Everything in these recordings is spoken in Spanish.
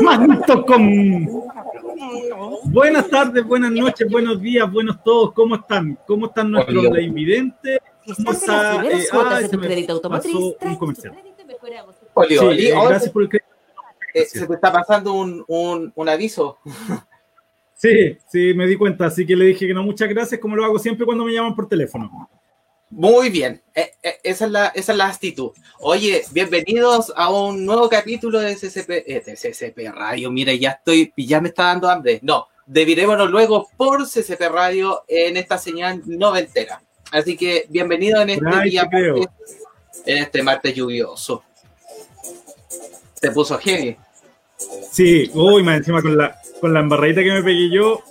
Manito con. Buenas tardes, buenas noches, buenos días, buenos todos. ¿Cómo están? ¿Cómo están nuestros Hola. televidentes? ¿Cómo está? Eh, ah, de se tu me crédito automotriz. pasó un comercial. Oli, Sí, eh, gracias por el crédito. eh, se te está pasando un, un, un aviso. Sí, sí, me di cuenta, así que le dije que no, muchas gracias, como lo hago siempre cuando me llaman por teléfono. Muy bien, eh, eh, esa, es la, esa es la actitud. Oye, bienvenidos a un nuevo capítulo de CCP, eh, de CCP Radio. Mire, ya estoy, ya me está dando hambre. No, dividiremos luego por CCP Radio en esta señal noventera. Así que bienvenido en este día, te martes, en este martes lluvioso. Se puso heavy. Sí, uy, más encima con la, con la embarradita que me pegué yo,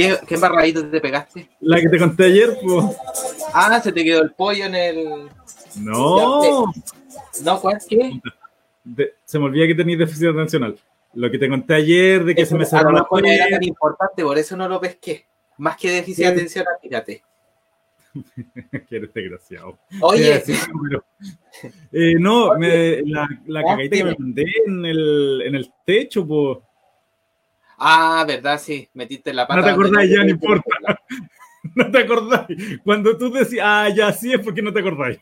¿Qué, qué embarradito te pegaste? la que te conté ayer, pues. Ah, se te quedó el pollo en el. No, No, ¿cuál? ¿Qué? de- se me olvida que tenéis déficit atencional. Lo que te conté ayer de que se me cerró la mejor era tan importante, por eso no lo pesqué. Más que déficit de Sí. atención, fíjate. que eres desgraciado. Oye, Sí, pero- eh, no, me- la, la Ah, cagadita que me mandé en el, en el techo, pues. Ah, verdad, sí, metiste la pata. No te acordás, ya no importa. No te acordáis. Cuando tú decías, ah, ya sí es porque no te acordáis.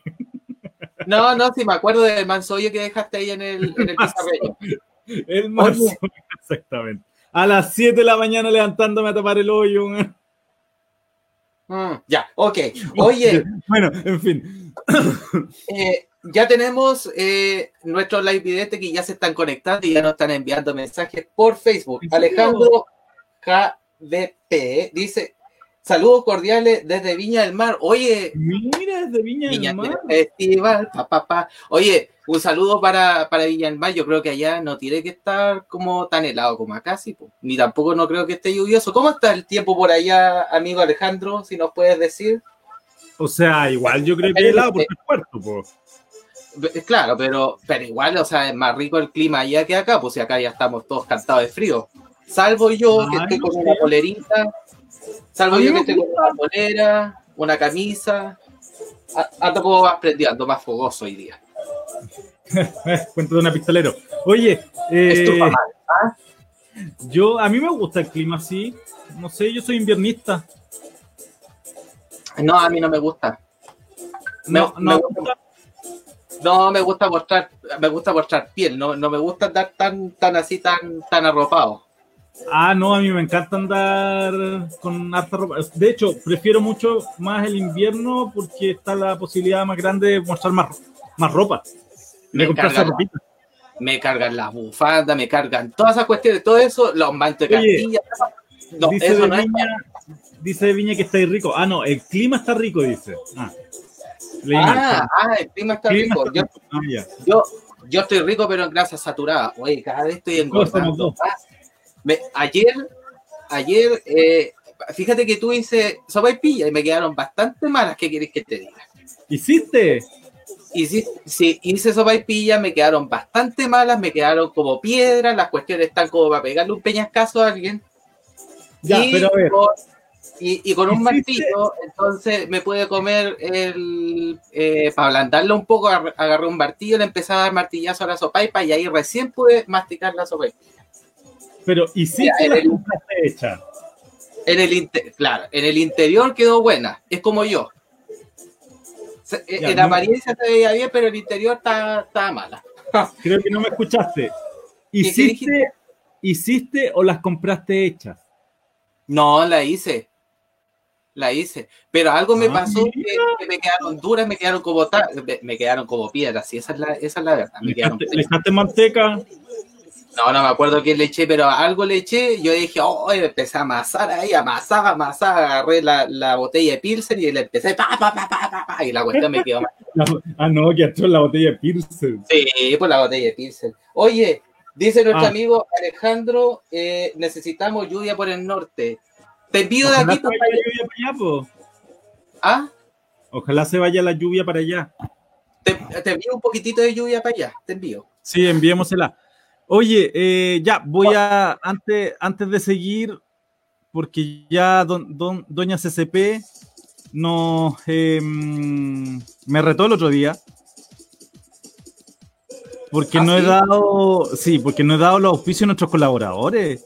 No, no, sí, me acuerdo del mansollo que dejaste ahí en el, en el pizarrillo. El más. Oye. Exactamente. A las 7 de la mañana levantándome a tapar el hoyo. Mm, ya, ok. Oye, Bueno, en fin. eh, ya tenemos eh, nuestros live videntes que ya se están conectando y ya nos están enviando mensajes por Facebook. Alejandro KDP dice: Saludos cordiales desde Viña del Mar. Oye, Mira, es de Viña Viña del Mar. Festival, pa, pa, pa. Oye, un saludo para, para Viña del Mar. Yo creo que allá no tiene que estar como tan helado como acá, sí, po. ni tampoco no creo que esté lluvioso. ¿Cómo está el tiempo por allá, amigo Alejandro? Si nos puedes decir. O sea, igual yo creo que es helado por el puerto, pues. Be- Claro, pero, pero igual, o sea, es más rico el clima allá que acá, pues si acá ya estamos todos cantados de frío. Salvo yo, que estoy con una polerita. Salvo yo que estoy con una polera, una camisa. A- Ando como más prendido, ando más fogoso hoy día. Cuento de una pistolero. Oye, eh, mal, ¿ah? yo, a mí me gusta el clima así. No sé, yo soy inviernista. No, a mí no me gusta. Me- No, me gusta- no me gusta mostrar, me gusta mostrar piel, no, no me gusta andar tan, tan así, tan, tan arropado. Ah, no, a mí me encanta andar con harta ropa. De hecho, prefiero mucho más el invierno porque está la posibilidad más grande de mostrar más, más ropa. Me comprarse ropita. Me cargan las bufandas, me cargan todas esas cuestiones, todo eso, los mantos de Castilla. No, dice, eso de no es. Viña, dice de Viña que está ahí rico. Ah, no, el clima está rico, dice. Ah, Ah, ah, el clima está Clima rico. está Yo, yo, yo estoy rico, pero en grasa saturada. Oye, cada vez estoy engordando. Ah, me- ayer, ayer, eh, fíjate que tú hice sopa y pilla y me quedaron bastante malas. ¿Qué quieres que te diga? ¿Hiciste? Y sí, hice sopa y pilla, me quedaron bastante malas, me quedaron como piedras, las cuestiones están como para pegarle un peñascaso a alguien. Ya, y, pero a ver. Y, y con un martillo, entonces me pude comer el. eh, para ablandarlo un poco, agar- agarré un martillo, le empecé a dar martillazo a la sopaipa y ahí recién pude masticar la sopa. Pero hiciste Ya, en el- compraste hecha. En el, inte- claro, en el interior quedó buena, es como yo. Se- Ya, en no- apariencia se veía bien, pero el interior estaba mala. Creo que no me escuchaste. ¿Hiciste, ¿Hiciste o las compraste hechas? No, la hice. La hice. Pero algo me Ah, pasó que, mira. que me quedaron duras, me quedaron como ta- me, me quedaron como piedras, y esa es la, esa es la verdad. Me ¿Le quedaron echaste, le echaste manteca? No, no me acuerdo qué le eché, pero algo le eché. Yo dije, oh, empecé a amasar ahí, amasar, amasar, agarré la, la botella de Pilsen y le empecé, pa, pa, pa, pa, pa, pa, y la cuestión me quedó mal. Ah, no, que echó la botella de Pilsen. Sí, por la botella de Pilsen. Oye, dice nuestro Ah. amigo Alejandro, eh, necesitamos lluvia por el norte. Te envío de aquí, se vaya papá. la lluvia para allá, po. ¿Ah? Ojalá se vaya la lluvia para allá. Te, te envío un poquitito de lluvia para allá, te envío. Sí, enviémosela. Oye, eh, ya, voy a, antes, antes de seguir, porque ya don, don- doña CCP nos, eh, me retó el otro día. Porque ¿Ah, no he sí? dado, sí, porque no he dado los auspicios a nuestros colaboradores.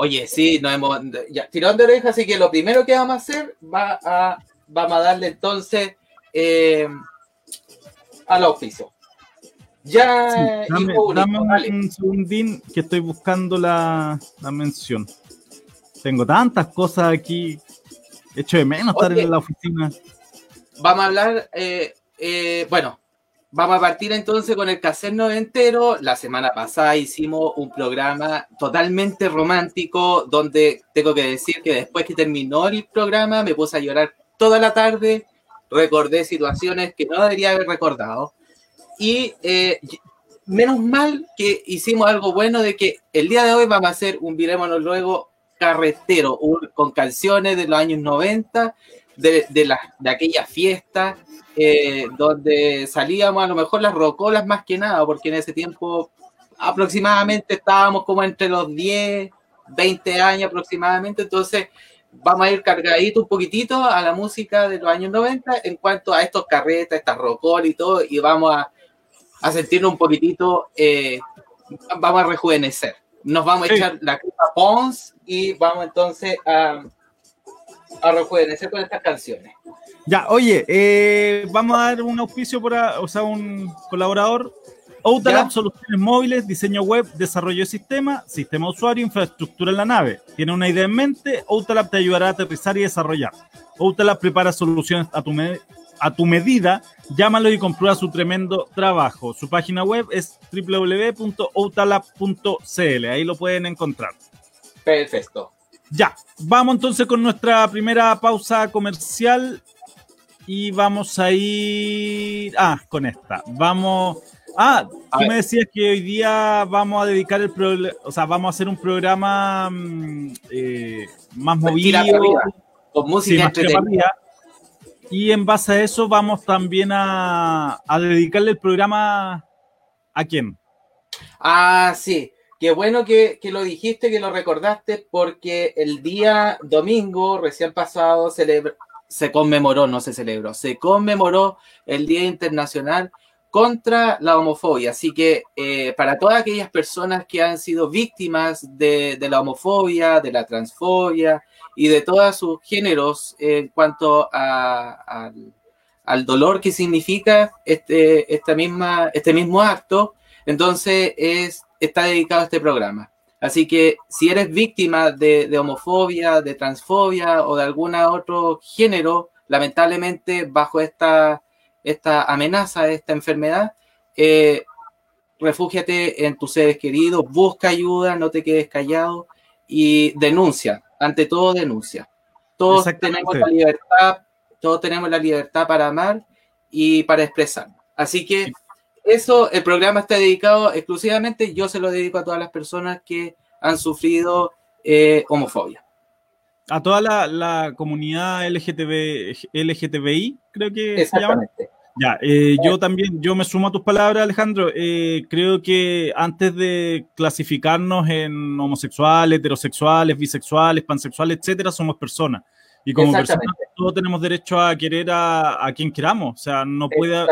Oye, sí, nos hemos ya, tirón de oreja, así que lo primero que vamos a hacer va a, vamos a darle entonces eh, al auspicio. Ya, Sí, dame, un, dale. un segundín que estoy buscando la, la mención. Tengo tantas cosas aquí. Echo de menos estar en la oficina. Vamos a hablar, eh, eh, bueno, vamos a partir entonces con el cassette noventero. La semana pasada hicimos un programa totalmente romántico, donde tengo que decir que después que terminó el programa me puse a llorar toda la tarde, recordé situaciones que no debería haber recordado. Y eh, menos mal que hicimos algo bueno de que el día de hoy vamos a hacer un Virémonos Luego carretero, con canciones de los años 90 de, de, la- de aquellas fiestas eh, donde salíamos a lo mejor las rocolas más que nada, porque en ese tiempo aproximadamente estábamos como entre los 10, 20 años aproximadamente, entonces vamos a ir cargadito un poquitito a la música de los años 90 en cuanto a estos carretas, estas rocolas y todo, y vamos a, a sentirnos un poquitito, eh, vamos a rejuvenecer. Nos vamos a Sí. echar la crema Pons y vamos entonces a, a rejuvenecer con estas canciones. Ya, oye, eh, vamos a dar un auspicio por, a- o sea, un colaborador. Outalab. Soluciones Móviles, diseño web, desarrollo de sistema, sistema usuario, infraestructura en la nave. ¿Tiene una idea en mente? Outalab te ayudará a aterrizar y desarrollar. Outalab prepara soluciones a tu, a tu medida. Llámalo y comprueba su tremendo trabajo. Su página web es www.outalab.cl. Ahí lo pueden encontrar. Perfecto. Ya, vamos entonces con nuestra primera pausa comercial y vamos a ir. Ah, con esta. Vamos. Ah, tú me decías que hoy día vamos a dedicar el programa, o sea, vamos a hacer un programa mm, eh, más Pues movido, arriba, Con sí, música entretenida. arriba. Y en base a eso vamos también a, a dedicarle el programa a quién. Ah, sí. Qué bueno que, que lo dijiste, que lo recordaste, porque el día domingo recién pasado se conmemoró, no se celebró, se conmemoró el Día Internacional contra la homofobia. Así que eh, para todas aquellas personas que han sido víctimas de, la homofobia, de la transfobia y de todos sus géneros en cuanto a- al dolor que significa este, esta misma, este mismo acto, entonces es, está dedicado a este programa. Así que si eres víctima de, de homofobia, de transfobia o de algún otro género, lamentablemente bajo esta, esta amenaza, esta enfermedad, eh, refúgiate en tus seres queridos, busca ayuda, no te quedes callado y denuncia, ante todo denuncia. Todos tenemos la libertad, todos tenemos la libertad para amar y para expresar. Así que eso, el programa está dedicado exclusivamente, yo se lo dedico a todas las personas que han sufrido eh, homofobia. A toda la, la comunidad LGTB, LGTBI, creo que se llama. Ya, eh, yo también, yo me sumo a tus palabras, Alejandro. Eh, creo que antes de clasificarnos en homosexuales, heterosexuales, bisexuales, pansexuales, etcétera, somos personas. Y como personas, todos tenemos derecho a querer a, a quien queramos. O sea, no puede.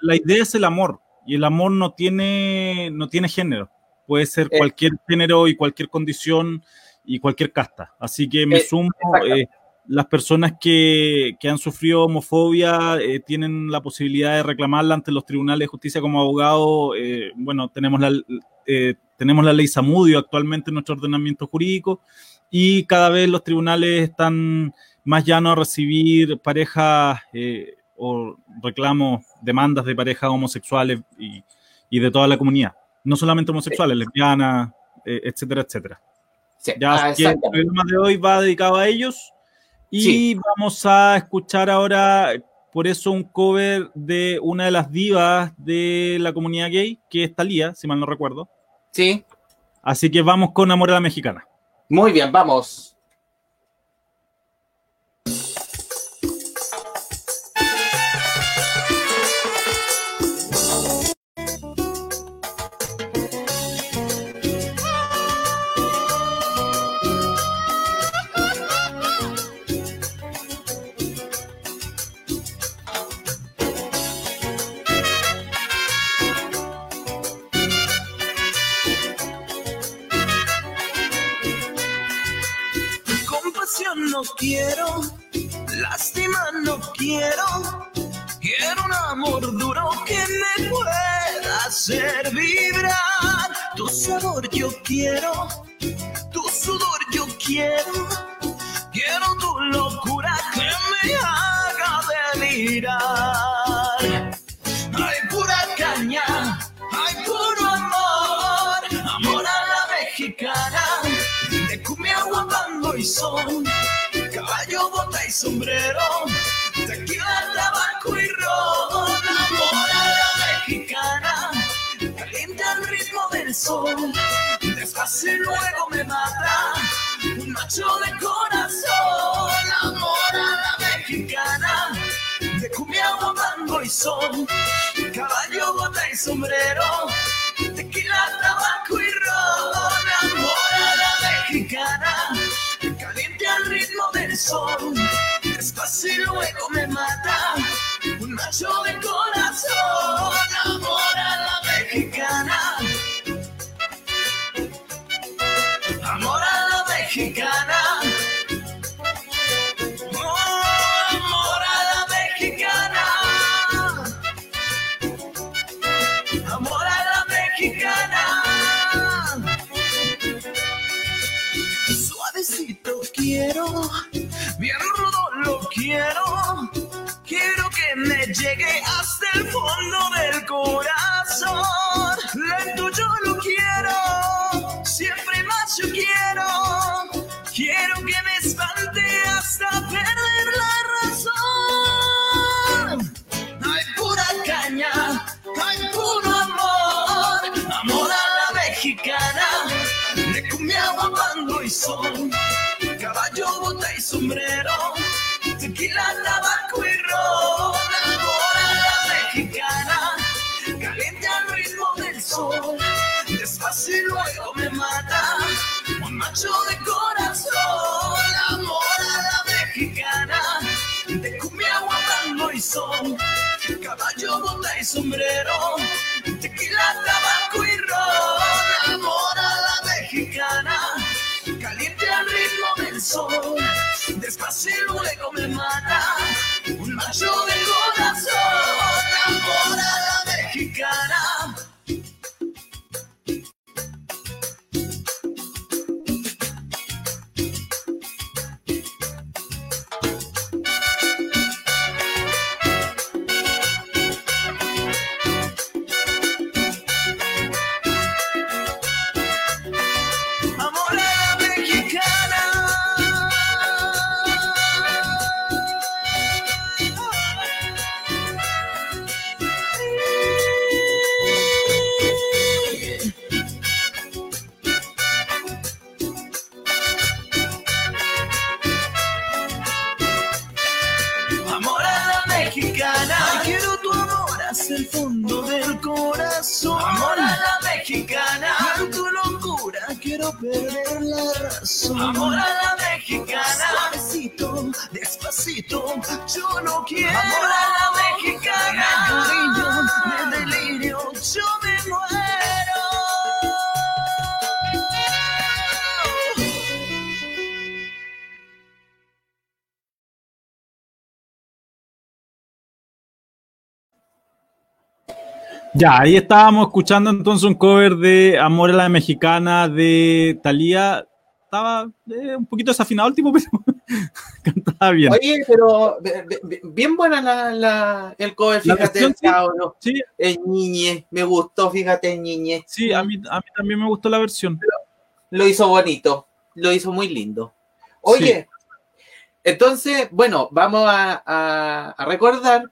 La idea es el amor. Y el amor no tiene, no tiene género. Puede ser Eh. cualquier género y cualquier condición y cualquier casta. Así que me Eh, sumo. eh, las personas que, que han sufrido homofobia eh, tienen la posibilidad de reclamarla ante los tribunales de justicia como abogado. eh, bueno, tenemos la, eh, tenemos la ley Samudio actualmente en nuestro ordenamiento jurídico y cada vez los tribunales están más llanos a recibir parejas eh, o reclamos, demandas de parejas homosexuales y, y de toda la comunidad. No solamente homosexuales, lesbianas, eh, etcétera, etcétera. Sí. Ya, Ah, que el programa de hoy va dedicado a ellos. Y Sí. vamos a escuchar ahora, por eso, un cover de una de las divas de la comunidad gay, que es Talía, si mal no recuerdo. Sí, Así que vamos con Amor a la Mexicana. Muy bien, vamos. Yo quiero, tu sudor yo quiero. Quiero tu locura que me haga delirar. Hay pura caña, hay puro amor, amor a la mexicana, de cumbia, guapango y son, caballo, bota y sombrero, tequila, tabaco y ron, amor a la mexicana, caliente al ritmo del sol, y luego me mata, un macho de corazón, amor a la mexicana, de cumbia, guapango y son, caballo, bota y sombrero, tequila, tabaco y ron, amor a la mexicana, caliente al ritmo del sol, despacio y luego me mata, un macho de corazón, sombrero, tequila, tabaco y ron. Amor a la mexicana, caliente al ritmo del sol. Despacio y luego me mata, Amor a la mexicana. Suavecito, despacito, yo no quiero. Amor a la mexicana. Cariño, de delirio, yo me muero. Ya, ahí estábamos escuchando entonces un cover de Amor a la Mexicana de Thalía. Estaba eh, un poquito desafinado el tipo, pero cantaba bien. Oye, pero be- be- be- bien buena la, la- el cover, La fíjate, versión, sí. cabrón. Sí, El Ñiñe, me gustó, fíjate, el Ñiñe. sí, a mí, a mí también me gustó la versión. Lo hizo bonito, lo hizo muy lindo. Oye, entonces, bueno, vamos a, a- a recordar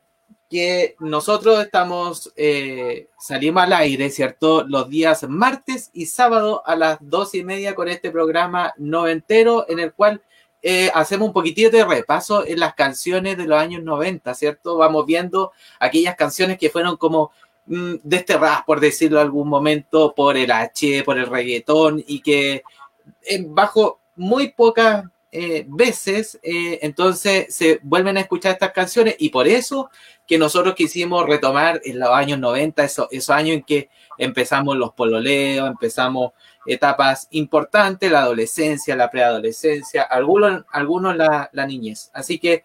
que nosotros estamos, eh, salimos al aire, ¿cierto? Los días martes y sábado a las dos y media con este programa noventero en el cual eh, hacemos un poquitito de repaso en las canciones de los años 90, ¿cierto? Vamos viendo aquellas canciones que fueron como mm, desterradas, por decirlo algún momento, por el H, por el reggaetón y que eh, bajo muy pocas eh, veces, eh, entonces se vuelven a escuchar estas canciones y por eso que nosotros quisimos retomar en los años 90, eso- esos años en que empezamos los pololeos, empezamos etapas importantes, la adolescencia, la preadolescencia, algunos, algunos la, la niñez. Así que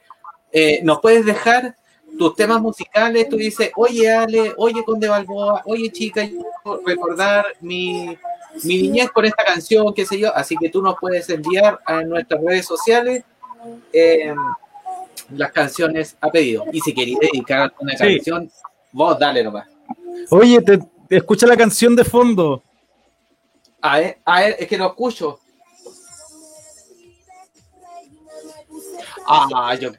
eh, nos puedes dejar tus temas musicales, tú dices, oye Ale, oye Conde Balboa, oye chica, yo recordar mi, mi niñez con esta canción, qué sé yo, así que tú nos puedes enviar a nuestras redes sociales eh, las canciones a pedido. Y si queréis dedicar una Sí. canción, vos dale nomás. Oye, te, te escucha la canción de fondo. A ver, a ver, es que no escucho. Ah, yo.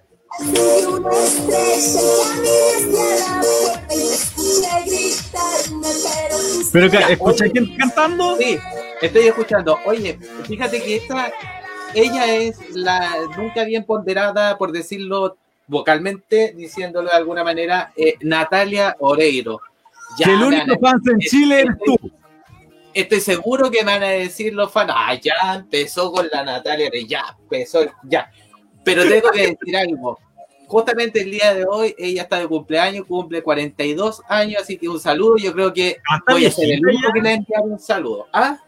Pero que, escucha quién cantando. Sí, estoy escuchando. Oye, fíjate que esta, ella es la nunca bien ponderada, por decirlo vocalmente, diciéndolo de alguna manera, eh, Natalia Oreiro. Ya, que el único fan en Chile eres tú. Estoy seguro que van a decir los fans, ah, ya empezó con la Natalia, Oreiro, ya empezó, ya. Pero tengo que decir algo. Justamente el día de hoy, ella está de cumpleaños, cumple 42 años, así que un saludo. Yo creo que Ah, voy a ser el único ya. que le enviar un saludo. ¿Ah?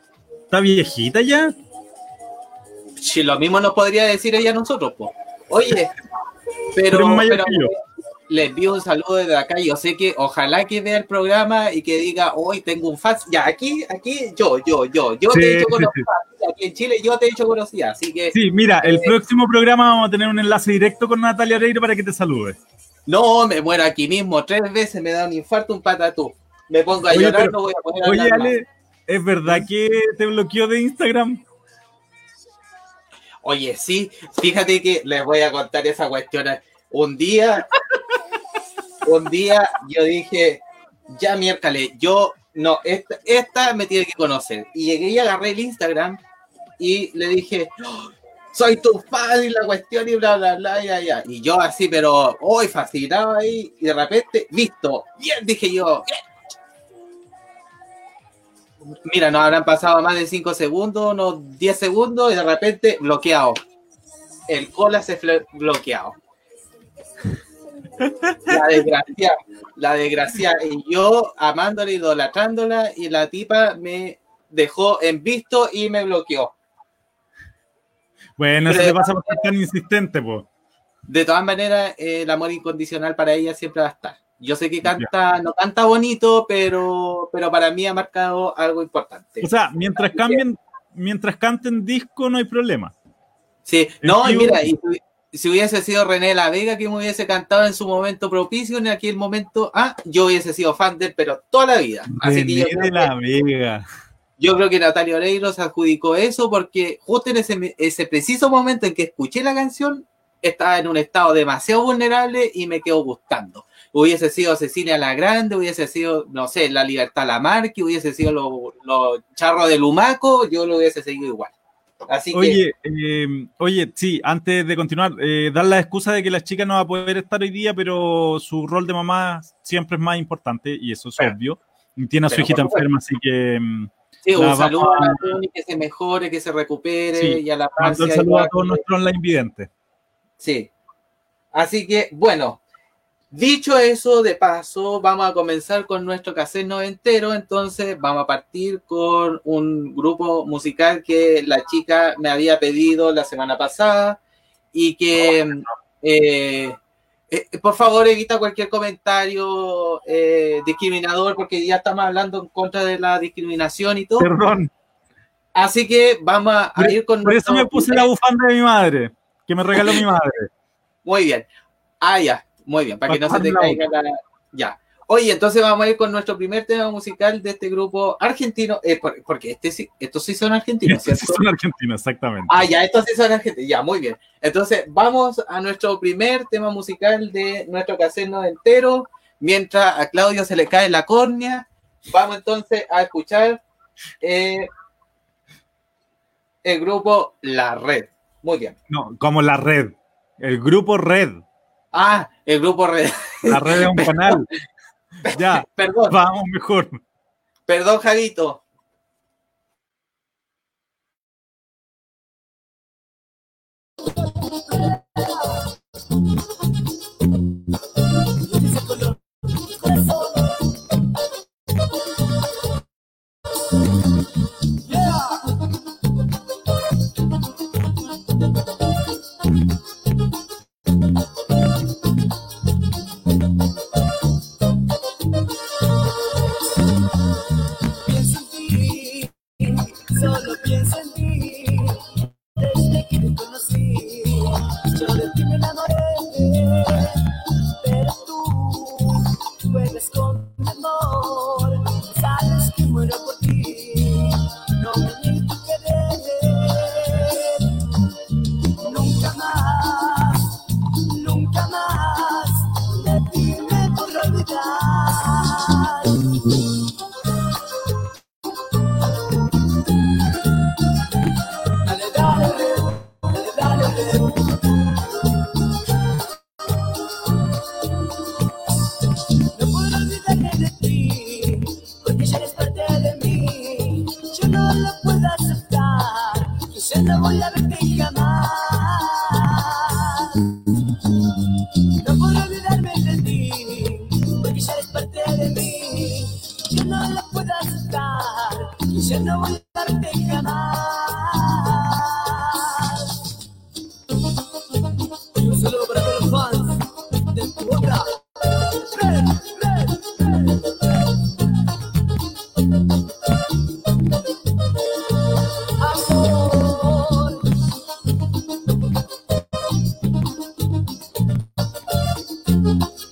Está viejita ya. Si lo mismo nos podría decir ella a nosotros, pues. Oye, pero que yo. le envío un saludo desde acá. Yo sé que ojalá que vea el programa y que diga, hoy tengo un fan. Ya, aquí, aquí, yo, yo, yo, yo Sí, te he hecho sí, conocida. Aquí en Chile yo te he hecho conocida. Así que, Sí, mira, el Eh, próximo programa vamos a tener un enlace directo con Natalia Oreiro para que te salude. no, me muero aquí mismo. Tres veces me da un infarto, un patatú. Me pongo a Oye, llorar, pero- no voy a poder Oye, hablar. Ale, ¿es verdad que te bloqueó de Instagram? Oye, sí, fíjate que les voy a contar esa cuestión. Un día, un día yo dije, ya miércoles, yo, no, esta, esta me tiene que conocer. Y llegué y agarré el Instagram y le dije, "Oh, soy tu fan y la cuestión y bla, bla, bla, ya, ya. Y yo así, pero hoy fascinado ahí y de repente, listo, bien, dije yo. Mira, nos habrán pasado más de 5 segundos, unos 10 segundos y de repente bloqueado. El cola se bloqueado. La desgracia, la desgracia. Y yo amándola, idolatrándola, y la tipa me dejó en visto y me bloqueó. Bueno, eso te pasa por ser tan insistente, po. De todas maneras, eh, el amor incondicional para ella siempre va a estar. Yo sé que canta, no canta bonito, pero, pero para mí ha marcado algo importante. O sea, mientras cambien, mientras canten disco, no hay problema. Sí, no, y mira, y si- hubiese sido René La Vega que me hubiese cantado en su momento propicio, en aquel momento, ah, yo hubiese sido fan de él, pero toda la vida. Así que yo René creo que- la Vega. Yo creo que Natalia Oreiro se adjudicó eso porque justo en ese, ese preciso momento en que escuché la canción, estaba en un estado demasiado vulnerable y me quedó gustando. Hubiese sido Cecilia la Grande, hubiese sido, no sé, La Libertad Lamarque, hubiese sido los los charros de Lumaco, yo lo hubiese seguido igual. Así que, Oye, eh, oye, sí, antes de continuar, eh, dar la excusa de que la chica no va a poder estar hoy día, pero su rol de mamá siempre es más importante y eso es Pero- obvio. Tiene a su hijita enferma, así que mm, sí, un saludo a a- la Toni, que se mejore, que se recupere Sí, y a la Marcia saludo a todos que- nuestros online videntes. Sí. Así que, bueno, dicho eso, de paso, vamos a comenzar con nuestro cassette noventero. Entonces, vamos a partir con un grupo musical que la chica me había pedido la semana pasada y que, eh, eh, por favor, evita cualquier comentario eh, discriminador porque ya estamos hablando en contra de la discriminación y todo. Perdón, Así que vamos a, a ir con por eso me puse la bufanda de mi madre, que me regaló mi madre. Muy bien. Ah, ya. Muy bien. Para que no se te caiga la. Ya. Oye, entonces vamos a ir con nuestro primer tema musical de este grupo argentino. eh, por- porque este sí, estos sí son argentinos, Sí, ¿cierto? son argentinos, exactamente. Ah, ya, estos sí son argentinos. Ya, muy bien. Entonces, vamos a nuestro primer tema musical de nuestro caseno entero. Mientras a Claudio se le cae la córnea, vamos entonces a escuchar eh, el grupo La Red. Muy bien. No, como la red. El grupo Red. Ah, el grupo Red. La red es un canal. Ya, Perdón. vamos mejor. Perdón, Javito. Mm-hmm.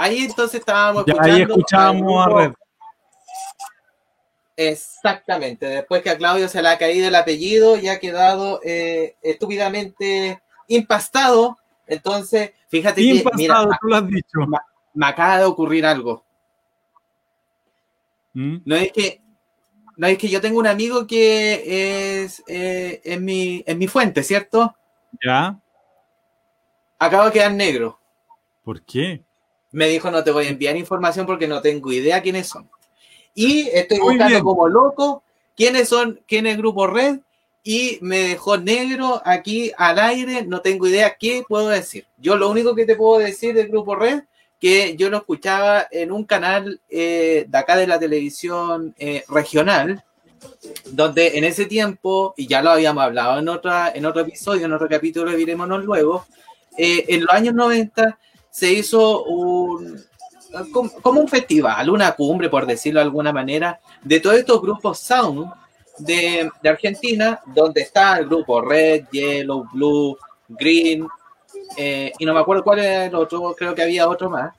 Ahí entonces estábamos Ya escuchando. ahí escuchábamos a Red. Exactamente, después que a Claudio se le ha caído el apellido y ha quedado eh, estúpidamente impastado. Entonces, fíjate que, mira, tú lo has dicho. me acaba de ocurrir algo. ¿Mm? No es que, no es que yo tengo un amigo que es, eh, es, mi, es mi fuente, ¿cierto? ¿Ya? Acabo de quedar negro. ¿Por qué? Me dijo, no te voy a enviar información porque no tengo idea quiénes son. Y estoy Muy buscando bien. como loco quiénes son, quién es Grupo Red, y me dejó negro aquí al aire, no tengo idea qué puedo decir. Yo lo único que te puedo decir del Grupo Red, que yo lo escuchaba en un canal eh, de acá de la televisión eh, regional, donde en ese tiempo, y ya lo habíamos hablado en, otra, en otro episodio, en otro capítulo Virémonos Luego, eh, en los años 90 se hizo un, como, un festival, una cumbre, por decirlo de alguna manera, de todos estos grupos sound de, de Argentina, donde está el grupo Red, Yellow, Blue, Green, eh, y no me acuerdo cuál era el otro, creo que había otro más.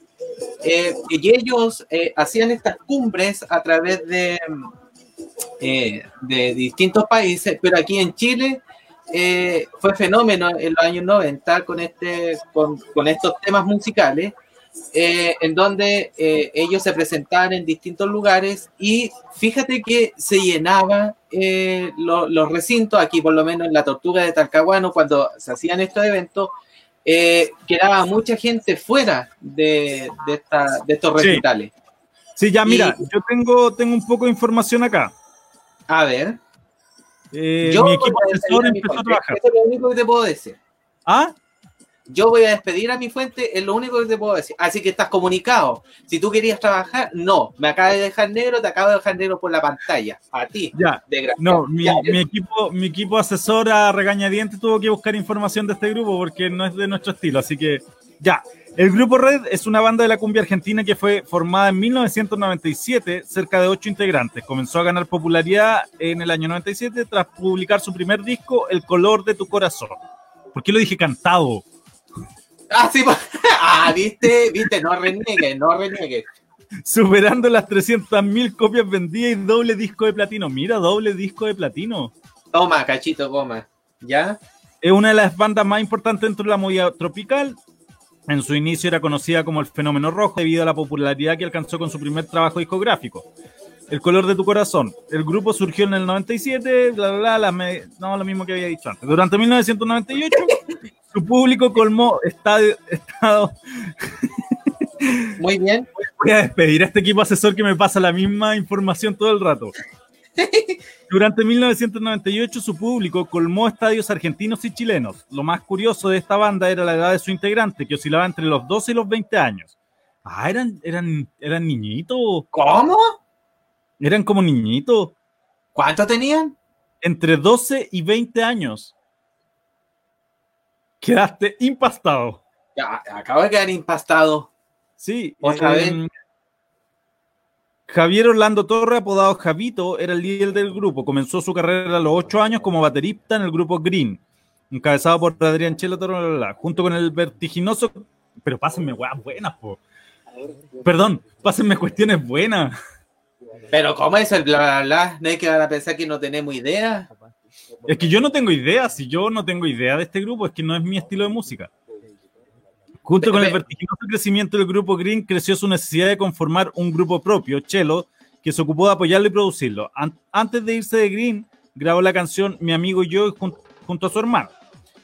Eh, y ellos eh, hacían estas cumbres a través de, de distintos países, pero aquí en Chile eh, fue fenómeno en los años 90 con, este, con, con estos temas musicales, eh, en donde eh, ellos se presentaban en distintos lugares y fíjate que se llenaba eh, lo- los recintos, aquí por lo menos en la Tortuga de Talcahuano, cuando se hacían estos eventos, eh, quedaba mucha gente fuera de, de, esta- de estos Sí. recitales. Sí, ya, mira, Y- yo tengo, tengo un poco de información acá. A ver, Eh, yo mi equipo asesor empezó a trabajar. Eso es lo único que te puedo decir. ¿Ah? Yo voy a despedir a mi fuente, es lo único que te puedo decir. Así que estás comunicado. Si tú querías trabajar, no. Me acabas de dejar negro, te acabo de dejar negro por la pantalla. A ti, Ya. de No, mi, Ya, mi equipo, mi equipo asesor a regañadientes tuvo que buscar información de este grupo porque no es de nuestro estilo. Así que, ya. El Grupo Red es una banda de la cumbia argentina que fue formada en 1997, cerca de ocho integrantes. Comenzó a ganar popularidad en el año 97 tras publicar su primer disco, El color de tu corazón. ¿Por qué lo dije cantado? Ah, sí, pues. ah, viste, viste, no reniegues, no reniegues. Superando las 300.000 copias vendidas y doble disco de platino. Mira, doble disco de platino. Toma, cachito, goma. ¿Ya? Es una de las bandas más importantes dentro de la movida tropical. En su inicio era conocida como el Fenómeno Rojo debido a la popularidad que alcanzó con su primer trabajo discográfico. El color de tu corazón. El grupo surgió en el 97, bla, bla, bla, la me- no, lo mismo que había dicho antes. Durante 1998, su público colmó estadio, estado. Muy bien. Voy a despedir a este equipo asesor que me pasa la misma información todo el rato. Durante 1998 su público colmó estadios argentinos y chilenos. Lo más curioso de esta banda era la edad de su integrante, que oscilaba entre los 12 y los 20 años. Ah, eran, eran, eran niñitos, ¿Cómo? eran como niñitos, ¿Cuánto tenían? entre 12 y 20 años. Quedaste impastado. Ya, acabo de quedar impastado. Sí, Otra em, Javier Orlando Torre, apodado Javito, era el líder del grupo. Comenzó su carrera a los 8 años como baterista en el grupo Green, encabezado por Adrián bla, junto con el vertiginoso. Pero pásenme weas buenas, po. Perdón, pásenme cuestiones buenas. Pero ¿cómo es el bla, bla, bla? ¿No hay que van a pensar que no tenemos idea? Es que yo no tengo idea, si yo no tengo idea de este grupo, es que no es mi estilo de música. Junto con el vertiginoso crecimiento del grupo Green, creció su necesidad de conformar un grupo propio, Chelo, que se ocupó de apoyarlo y producirlo. An- antes de irse de Green, grabó la canción Mi amigo y yo jun- junto a su hermano.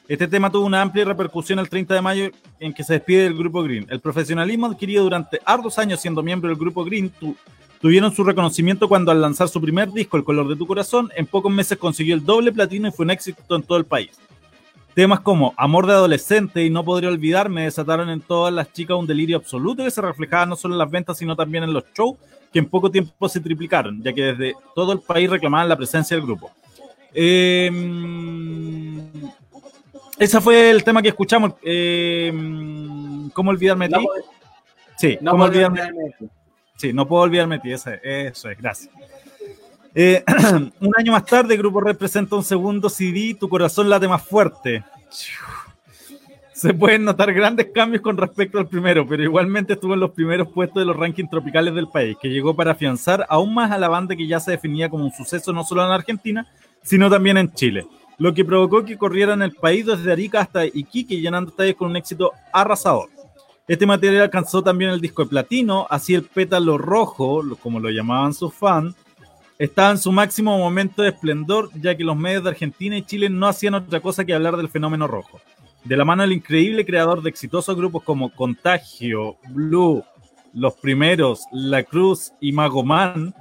Este tema tuvo una amplia repercusión el 30 de mayo en que se despide del grupo Green. El profesionalismo adquirido durante arduos años siendo miembro del grupo Green tu- tuvieron su reconocimiento cuando al lanzar su primer disco, El color de tu corazón, en pocos meses consiguió el doble platino y fue un éxito en todo el país. Temas como Amor de Adolescente y No Podría Olvidarme desataron en todas las chicas un delirio absoluto que se reflejaba no solo en las ventas, sino también en los shows, que en poco tiempo se triplicaron, ya que desde todo el país reclamaban la presencia del grupo. Eh, ese fue el tema que escuchamos. Eh, ¿Cómo olvidarme de No, ti? Sí, no ¿cómo olvidarme olvidarme de ti. Sí, no puedo olvidarme de ti, ese- eso es, gracias. Eh, un año más tarde, Grupo Red presenta un segundo CD, Tu corazón late más fuerte. Se pueden notar grandes cambios con respecto al primero, pero igualmente estuvo en los primeros puestos de los rankings tropicales del país, que llegó para afianzar aún más a la banda que ya se definía como un suceso no solo en Argentina, sino también en Chile, lo que provocó que corriera en el país desde Arica hasta Iquique, llenando estadios con un éxito arrasador. Este material alcanzó también el disco de platino, así el pétalo rojo, como lo llamaban sus fans, estaba en su máximo momento de esplendor, ya que los medios de Argentina y Chile no hacían otra cosa que hablar del fenómeno rojo. De la mano del increíble creador de exitosos grupos como Contagio, Blue, Los Primeros, La Cruz y Magoman,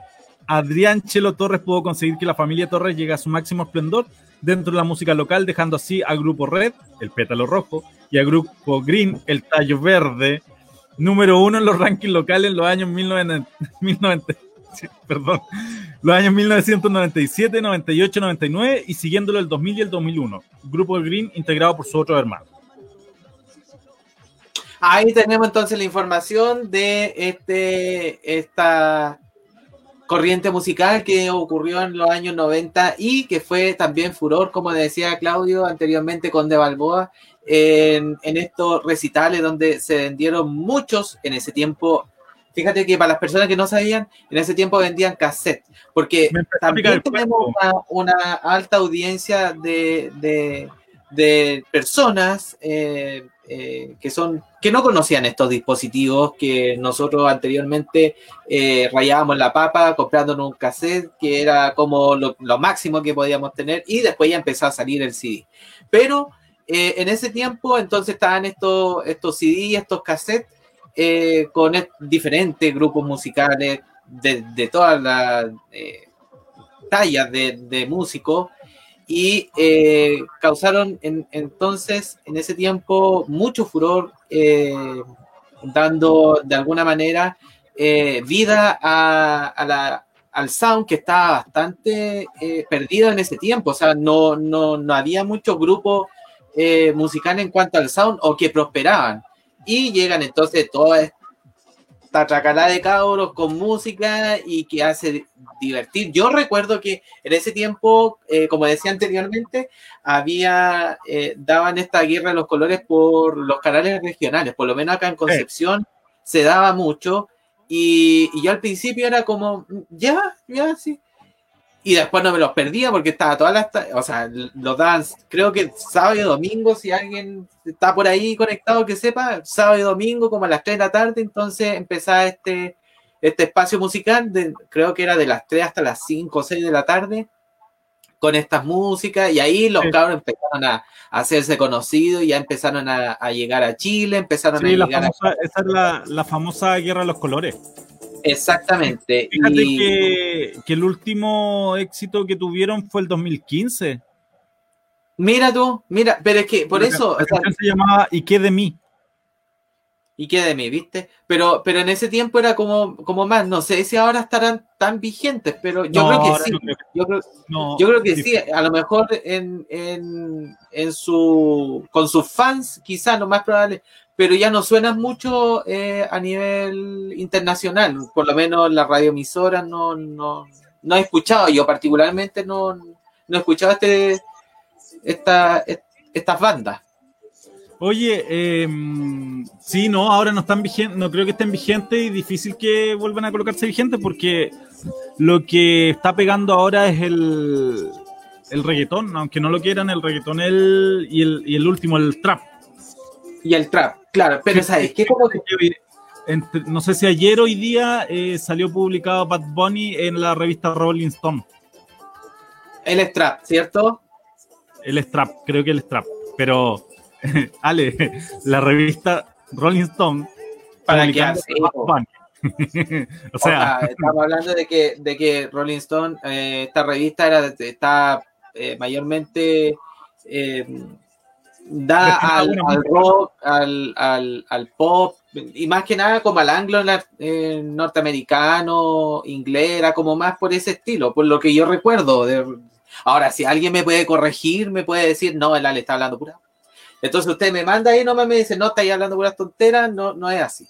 Adrián Chelo Torres pudo conseguir que la familia Torres llegue a su máximo esplendor dentro de la música local, dejando así a Grupo Red, el pétalo rojo, y a Grupo Green, el tallo verde, número uno en los rankings locales en los años 1990, 1990 sí, perdón, los años 1997, 98, 99 y siguiéndolo el 2000 y el 2001. Grupo Green integrado por su otro hermano. Ahí tenemos entonces la información de este esta corriente musical que ocurrió en los años 90 y que fue también furor, como decía Claudio anteriormente con De Balboa, en estos recitales donde se vendieron muchos en ese tiempo. Fíjate que para las personas que no sabían, en ese tiempo vendían cassette, porque también tenemos una, una alta audiencia de, de, de personas eh, eh, que son que no conocían estos dispositivos que nosotros anteriormente eh, rayábamos la papa comprándonos un cassette que era como lo, lo máximo que podíamos tener y después ya empezó a salir el CD. Pero eh, en ese tiempo entonces estaban estos, estos CD, estos cassettes eh, con diferentes grupos musicales de, todas las eh, tallas de, músicos y eh, causaron en- entonces en ese tiempo mucho furor, eh, dando de alguna manera eh, vida a, la, al sound que estaba bastante eh, perdido en ese tiempo. O sea, no, no, no había muchos grupos musicales en cuanto al sound o que prosperaban. Y llegan entonces toda esta tracalá de cabros con música y que hace divertir. Yo recuerdo que en ese tiempo, eh, como decía anteriormente, había, eh, daban esta guerra de los colores por los canales regionales, por lo menos acá en Concepción se daba mucho y, y yo al principio era como, ya, ya, sí. Y después no me los perdía porque estaba todas las, o sea, los daban, creo que sábado y domingo, si alguien está por ahí conectado que sepa, sábado y domingo como a las 3 de la tarde, entonces empezaba este, este espacio musical, de, creo que era de las 3 hasta las 5 o 6 de la tarde, con estas músicas, y ahí los Sí. cabros empezaron a, a hacerse conocidos, ya empezaron a, a llegar a Chile, empezaron Sí, a llegar a... esa es la, la famosa guerra de los colores. Exactamente. Fíjate y- que, que el último éxito que tuvieron fue el 2015. Mira tú, mira, pero es que por La eso, o sea, canción se llamaba ¿Y qué de mí? y qué de mí, ¿viste? Pero, pero en ese tiempo era como, como más, no sé si ahora estarán tan vigentes, pero yo No, creo que sí. no creo que- Yo creo, no, yo creo que sí. sí, a lo mejor en, en, en su, con sus fans, quizás lo más probable, pero ya no suenan mucho eh, a nivel internacional, por lo menos la radioemisora no, no, no he escuchado, yo particularmente no, no he escuchado este, esta, est- estas bandas. Oye, eh, sí, no, ahora no están vigentes, no creo que estén vigentes y difícil que vuelvan a colocarse vigentes porque lo que está pegando ahora es el, el reggaetón, aunque no lo quieran, el reggaetón el, y, el, y el último, el trap. Y el trap, claro, pero ¿sabes qué? Que Entre- no sé si ayer o hoy día eh, salió publicado Bad Bunny en la revista Rolling Stone. el es trap, ¿cierto? El strap, creo que el strap. Pero, Ale, la revista Rolling Stone ¿Para hace Bad? Bunny. o sea, estamos hablando de que, de que Rolling Stone, eh, esta revista era, está eh, mayormente eh, da al, rock, al, al, al pop, y más que nada como al anglo eh, norteamericano, inglés, era como más por ese estilo, por lo que yo recuerdo. de- ahora, si alguien me puede corregir, me puede decir, no, el Ale está hablando pura. Entonces usted me manda ahí, nomás me dice, no, estáis hablando puras tonteras, no, no es así.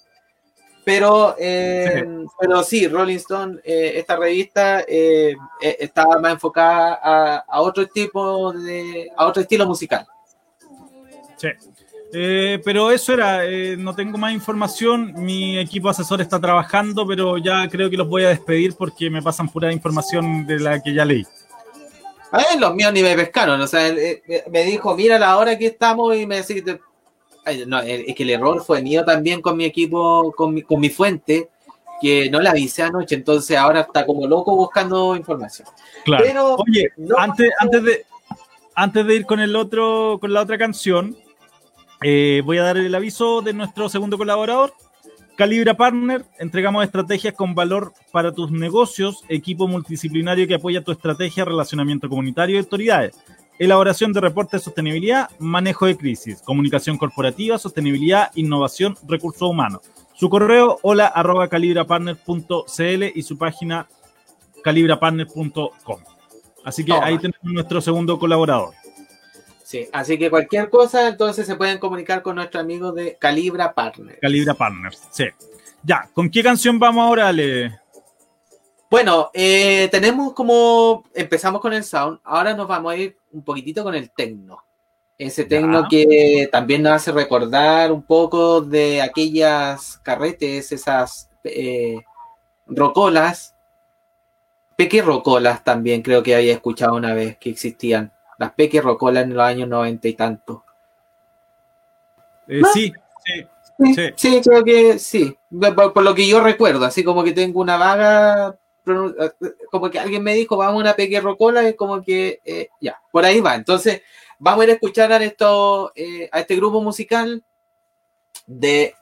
Pero, eh, pero sí, Rolling Stone, eh, esta revista eh, eh, estaba más enfocada a, a otro tipo de, a otro estilo musical. Sí. Eh, pero eso era, eh, no tengo más información, mi equipo asesor está trabajando, pero ya creo que los voy a despedir porque me pasan pura información de la que ya leí. A ver, los míos ni me pescaron, o sea, él, eh, me dijo, mira la hora que estamos y me decía, Ay, no, es que el error fue mío también con mi equipo, con mi, con mi fuente, que no la avisé anoche, entonces ahora está como loco buscando información. Claro. Pero Oye, no- antes, antes, de, antes de ir con el otro, con la otra canción, eh, voy a dar el aviso de nuestro segundo colaborador, Calibra Partner. Entregamos estrategias con valor para tus negocios, equipo multidisciplinario que apoya tu estrategia, relacionamiento comunitario y autoridades. Elaboración de reportes de sostenibilidad, manejo de crisis, comunicación corporativa, sostenibilidad, innovación, recursos humanos. Su correo hola arroba calibrapartner.cl y su página calibrapartner.com. Así que Toma. ahí tenemos nuestro segundo colaborador. Sí, así que cualquier cosa, entonces se pueden comunicar con nuestro amigo de Calibra Partner. Calibra Partners. Sí. Ya, ¿con qué canción vamos ahora, Ale? Bueno, eh, tenemos como, empezamos con el sound, ahora nos vamos a ir un poquitito con el tecno. Ese tecno Ya. que también nos hace recordar un poco de aquellas carretes, esas eh, rocolas, peque rocolas también creo que había escuchado una vez que existían. Las peque rocolas en los años noventa y tanto. Eh, No. sí, sí. Sí, Sí. sí, creo que sí. Por, por lo que yo recuerdo, así como que tengo una vaga, pronun- eh, como que alguien me dijo, vamos a una pequeña rocola, es como que eh, ya, por ahí va. Entonces, vamos a ir a escuchar a, esto, eh, a este grupo musical de...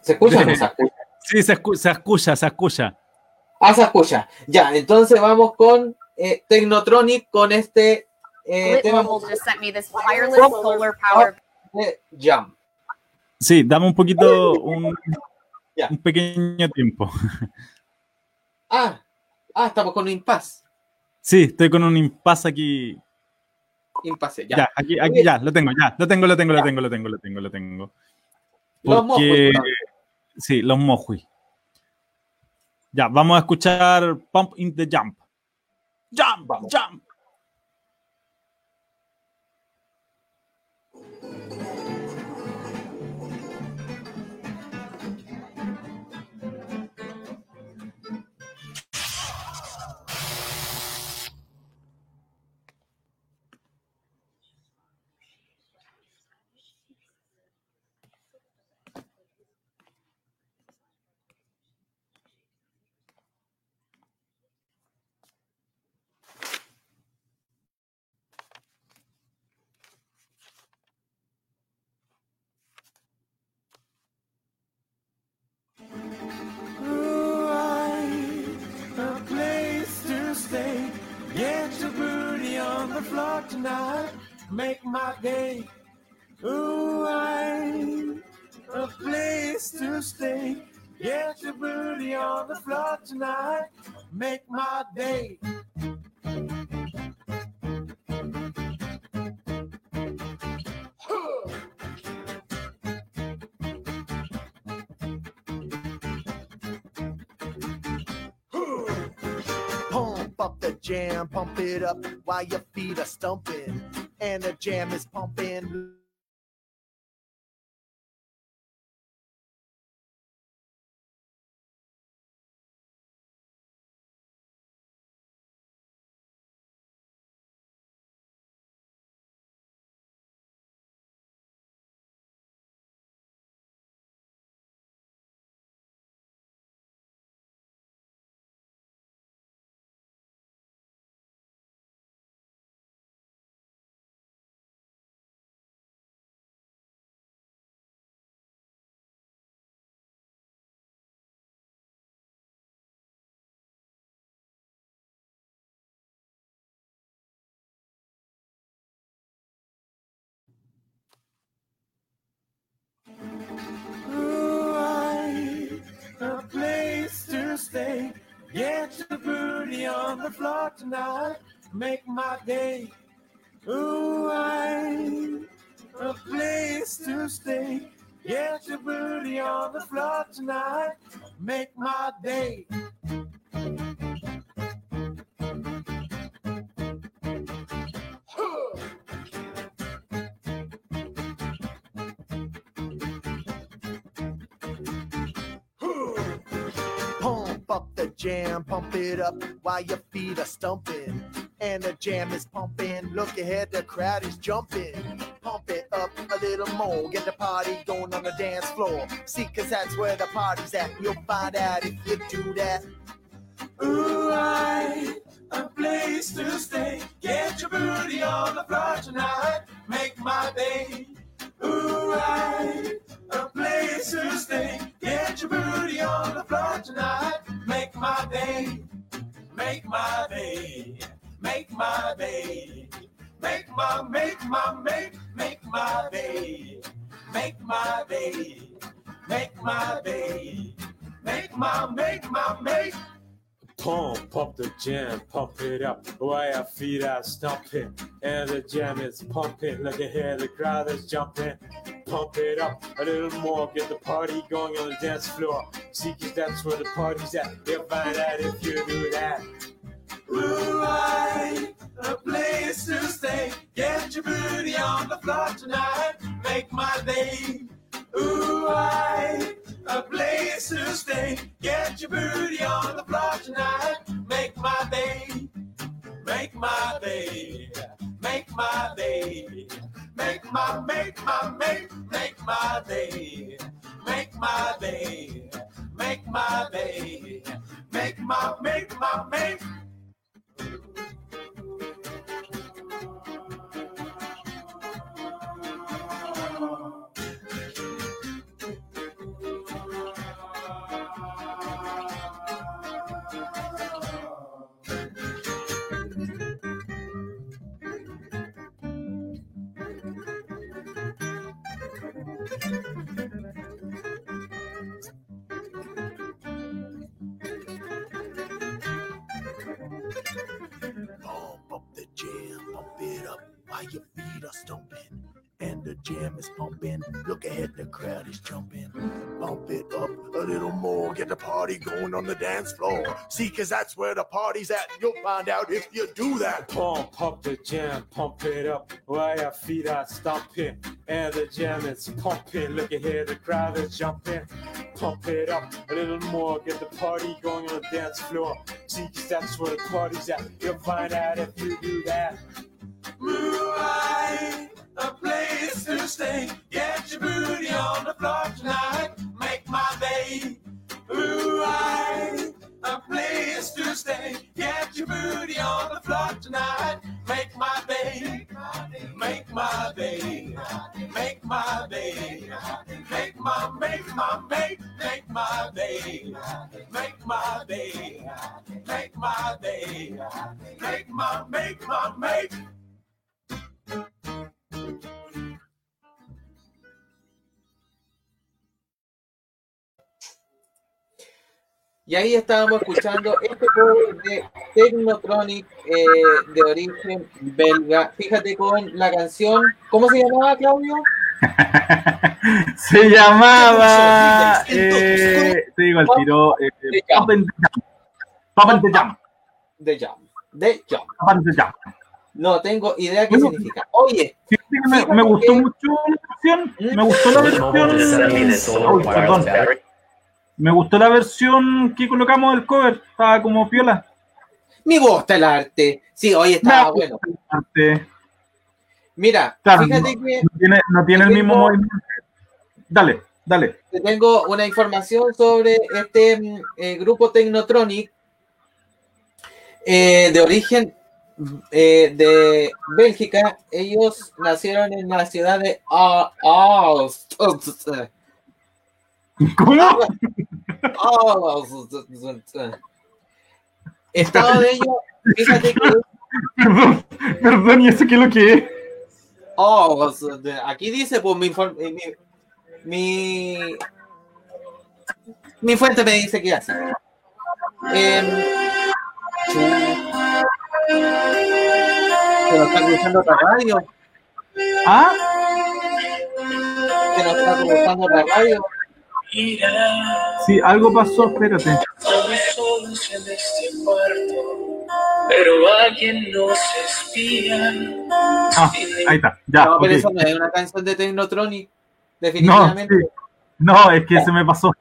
¿Se escucha o no se escucha? Sí, se escucha, se escucha. Ah, se escucha. Ya, entonces vamos con eh, Technotronic con este eh, tema Mobile just sent me this wireless solar powered de Jump. Sí, dame un poquito, un, pequeño tiempo. Ah, ah, estamos con un impasse. Sí, estoy con un impasse aquí. Impasse, Ya, ya. aquí, aquí, ya, lo tengo, ya, lo tengo, lo tengo, lo tengo, lo tengo, lo tengo, lo tengo. Los ¿no? sí, los mojui. Ya, vamos a escuchar Pump in the Jump. Jump, Vamos. jump. My day. Ooh, a place to stay. Get your booty on the floor tonight. Make my day. Pump up the jam, pump it up while your feet are stumping. And the jam is pumping. Stay. Get your booty on the floor tonight. Make my day. Ooh, I a place to stay. Get your booty on the floor tonight. Make my day. Jam, pump it up while your feet are stumping. And the jam is pumping. Look ahead, the crowd is jumping. Pump it up a little more. Get the party going on the dance floor. See, cause that's where the party's at. You'll find out if you do that. Ooh, I a place to stay. Get your booty on the floor tonight. Make my day. I a place to stay. Get your booty on the floor tonight. Make my day. Make my day. Make my day. Make my, make my, make, make my day. Make my day. Make my day. Make my, make my, make. Pump pump the jam, pump it up. While your feet are stomping, and the jam is pumping. Look at here, the crowd is jumping. Pump it up a little more, get the party going on the dance floor. See, 'cause that's where the party's at. You'll find out if you do that. I, a place to stay. Get your booty on the floor tonight. Make my day. Ooh, I, a place to stay. Get your booty on the floor tonight. Make my day. Make my day. Make my day. Make my, make my, make, make my day. Make my day. Make my day. Make my, make my, make. Party going on the dance floor. See, cause that's where the party's at. You'll find out if you do that. Pump up the jam, pump it up while your feet are stomping. And the jam is pumping. Look at here, the crowd is jumping. Pump it up a little more, get the party going on the dance floor. See, 'cause that's where the party's at. You'll find out if you do that. Moonlight, a place to stay. Get your booty on the floor tonight. Make my day. Moonlight, a place to stay. Get your booty on the floor tonight. Make my day. Make my day. Make my day. Make my, make my, make, make my day. Make my day. Make my day. Make my, make my, make. Y ahí estábamos escuchando este cover de Technotronic eh, de origen belga. Fíjate con la canción, ¿cómo se llamaba, Claudio? Se llamaba. Eh, te digo al tiro. Eh, The Jam. Pop and the Jam. Pop and the Jam. De Jam. De Jam. Pop and the Jam. No tengo idea qué Bueno. significa. Oye, Fíjate que me, me gustó mucho la versión. Me gustó la versión. Uy, perdón. Me gustó la versión que colocamos del cover. Estaba como piola. me gusta el arte. Sí, hoy estaba bueno. Arte. Mira, Claro, fíjate que No tiene, no tiene el mismo Tengo- movimiento. Dale, dale. te tengo una información sobre este mm, eh, grupo Technotronic eh, de origen eh, de Bélgica. Ellos nacieron en la ciudad de Aalst. ¿Cómo? Aalst. Estado de ellos, fíjate que Perdón, perdón, ¿y eso qué es lo que es? Aalst, aquí dice, pues mi, eh, mi, mi, mi fuente me dice que así. em, chu- se nos está cruzando otra radio. ¿Ah? Nos está cruzando otra radio. Sí, algo pasó, espérate. en pero alguien nos espía. Ah, ahí está, ya. no, pero ok. eso no es una canción de Technotronic. No, Definitivamente. sí. no, es que se me pasó.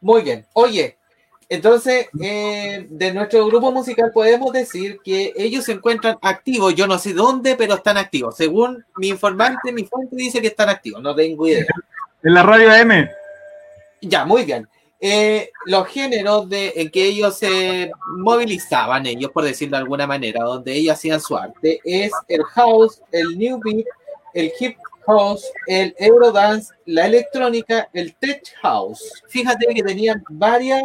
Muy bien. Oye, entonces, eh, de nuestro grupo musical podemos decir que ellos se encuentran activos. Yo no sé dónde, pero están activos. Según mi informante, mi fuente dice que están activos. No tengo idea. En la radio M. Ya, muy bien. Eh, los géneros de, en que ellos se movilizaban, ellos por decirlo de alguna manera, donde ellos hacían su arte, es el house, el new beat, el hip house, el eurodance, la electrónica, el tech house. Fíjate que tenían varios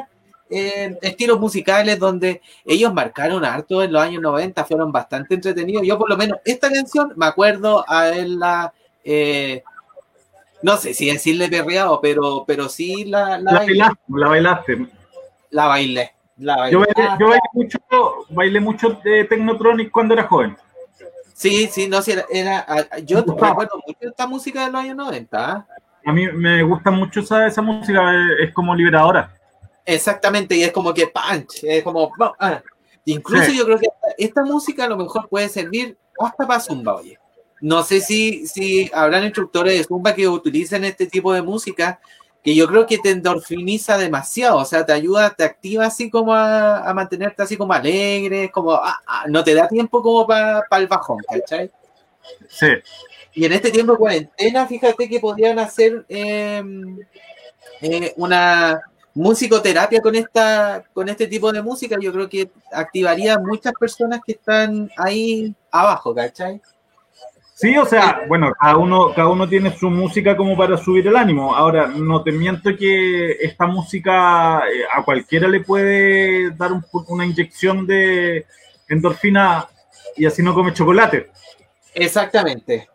estilos musicales donde ellos marcaron harto en los años 90, fueron bastante entretenidos. Yo por lo menos esta canción me acuerdo a la... eh, no sé si decirle perreado, pero, pero sí la, la, La bailé, bailaste, la bailaste. la bailé. la bailé. Yo bailé, yo bailé mucho, bailé mucho de Technotronic cuando era joven. Sí, sí, no, sí, era, era- yo recuerdo mucho esta música de los años 90. ¿ah? A mí me gusta mucho esa, esa música, es, es como liberadora. Exactamente, y es como que punch, es como... ah. Incluso Sí. yo creo que esta, esta música a lo mejor puede servir hasta para Zumba, oye. No sé si, si habrán instructores de Zumba que utilicen este tipo de música, que yo creo que te endorfiniza demasiado, o sea, te ayuda, te activa así como a, a mantenerte así como alegre, como ah, ah, no te da tiempo como para el bajón, ¿cachai? Sí. Y en este tiempo de cuarentena, fíjate que podrían hacer eh, eh, una musicoterapia con esta con este tipo de música. Yo creo que activaría a muchas personas que están ahí abajo, ¿cachai? Sí, o sea, bueno, cada uno, cada uno tiene su música como para subir el ánimo. Ahora, no te miento que esta música eh, a cualquiera le puede dar un una inyección de endorfina y así no come chocolate. Exactamente.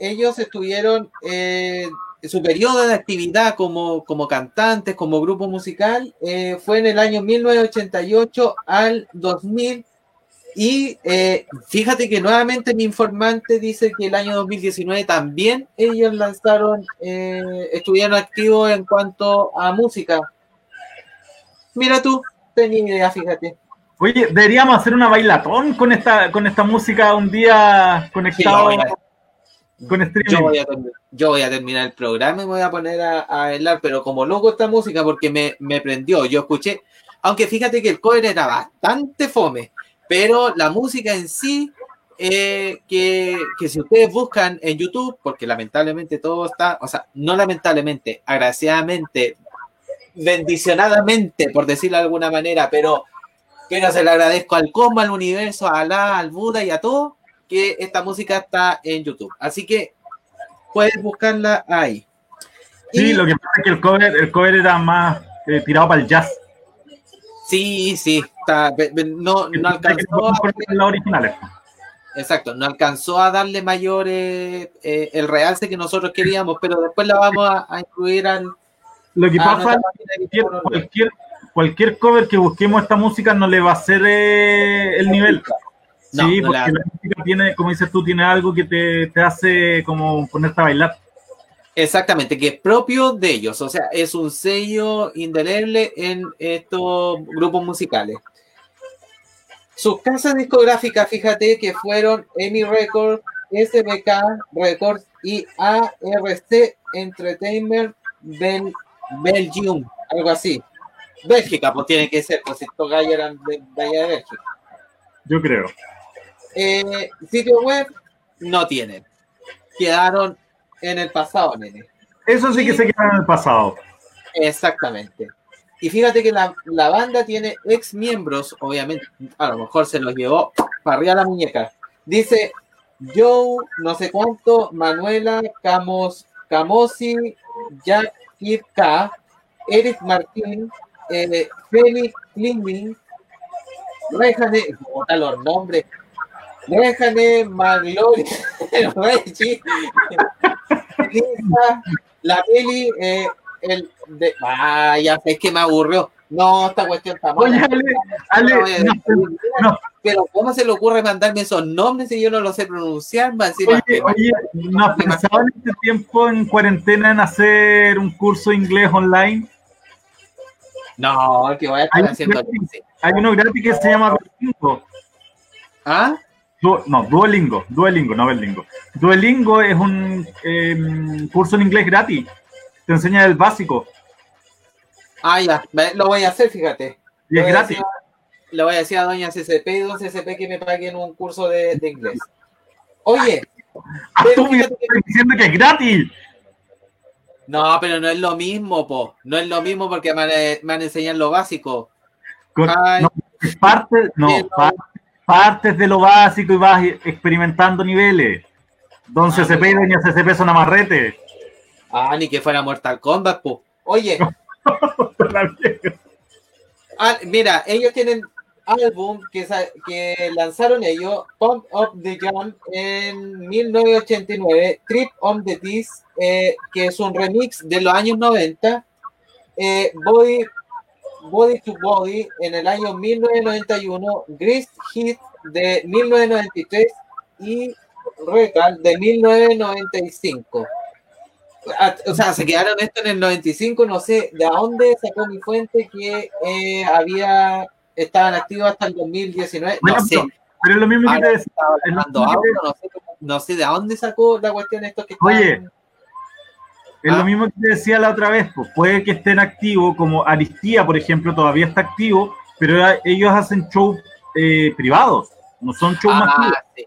Ellos, estuvieron eh, su periodo de actividad como, como cantantes, como grupo musical, eh, fue en el año 1988 al 2000. Y eh, fíjate que nuevamente mi informante dice que el año 2019 también ellos lanzaron, eh, estuvieron activos en cuanto a música. Mira tú, tenía idea, fíjate. Oye, deberíamos hacer una bailatón con esta, con esta música un día conectado Sí, con Yo streaming. voy, a termi- yo voy a terminar el programa y me voy a poner a, a bailar, pero como loco esta música porque me, me prendió. Yo escuché, aunque fíjate que el cover era bastante fome, pero la música en sí, eh, que, que si ustedes buscan en YouTube, porque lamentablemente todo está, o sea, no lamentablemente, agraciadamente, bendicionadamente, por decirlo de alguna manera, pero, pero se le agradezco al Cosmo, al universo, a Alá, al Buda y a todo que esta música está en YouTube. Así que puedes buscarla ahí. Sí, Y- lo que pasa es que el cover, el cover era más eh, tirado para el jazz. sí, sí, está- no, no alcanzó a, originales. exacto, no alcanzó a darle mayor eh, eh, el realce que nosotros queríamos, pero después la vamos a, a incluir al, Lo que pasa es que cualquier, cualquier cover que busquemos esta música no le va a hacer eh, el nivel. Sí, no porque la música tiene, como dices tú, tiene algo que te, te hace como ponerte a bailar. Exactamente, que es propio de ellos, o sea, es un sello indeleble en estos grupos musicales. Sus casas discográficas, fíjate que fueron EMI Records, SBK Records y ARC Entertainment Bel- Belgium, algo así. Bélgica, pues tiene que ser, pues estos gallos eran de, de allá de Bélgica. Yo creo. Eh, sitio web no tienen, quedaron en el pasado, nene. Eso sí que se queda en el pasado. Exactamente. Y fíjate que la, la banda tiene ex miembros, obviamente, a lo mejor se los llevó para arriba la muñeca. Dice Joe, no sé cuánto, Manuela Camos, Camosi, Jack K, Eric Martín, eh, Félix Kliming, Rejane, ¿cómo están los nombres? Rejane Magloria, Rechi, Lisa, la peli, eh, el de. Ah, ya sé, es que me aburrió. No, esta cuestión está Oye, mala. Ale, Ale, no, no. Pero, ¿cómo se le ocurre mandarme esos nombres si yo no los sé pronunciar? Oye, oye, ¿no has pensado en este tiempo en cuarentena en hacer un curso de inglés online? No, que voy a estar Hay, haciendo. hay uno gratis que se llama Duolingo. ¿Ah? Du- no, Duolingo, Duolingo, no Berlingo. Duolingo es un em, curso en inglés gratis. Te enseña el básico Ah, ya, lo voy a hacer, fíjate. y es gratis. Le voy a decir a doña CCP y don CCP que me paguen un curso de, de inglés. Oye, Ah, tú me estás diciendo que es gratis. no, pero no es lo mismo, po. No es lo mismo porque me van a, me van a enseñar lo básico. Con- Ay. no, parte- no, partes de lo básico y vas experimentando niveles. Don Ah, CCP y Doña CCP son amarrete. Ah, ni que fuera Mortal Kombat, po. Oye, ah, mira, ellos tienen álbum que, lanzaron ellos, Pump Up the Jam, en 1989, Trip on the Disc, eh, que es un remix de los años 90, eh, Body, Body to Body en el año 1991, Grease Hit de 1993 y Recal de 1995. Ah, O sea, se quedaron esto en el 95, no sé de dónde sacó mi fuente que eh, había estaban activos hasta el 2019, Bueno, no sé. pero- es lo mismo que te decía. mismo que no sé, no sé de dónde sacó la cuestión esto que Oye, estaban- Es Ah. lo mismo que te decía la otra vez, pues puede que estén activos, como Aristía, por ejemplo, todavía está activo, pero ellos hacen shows eh, privados, no son shows Ah, masivos, sí.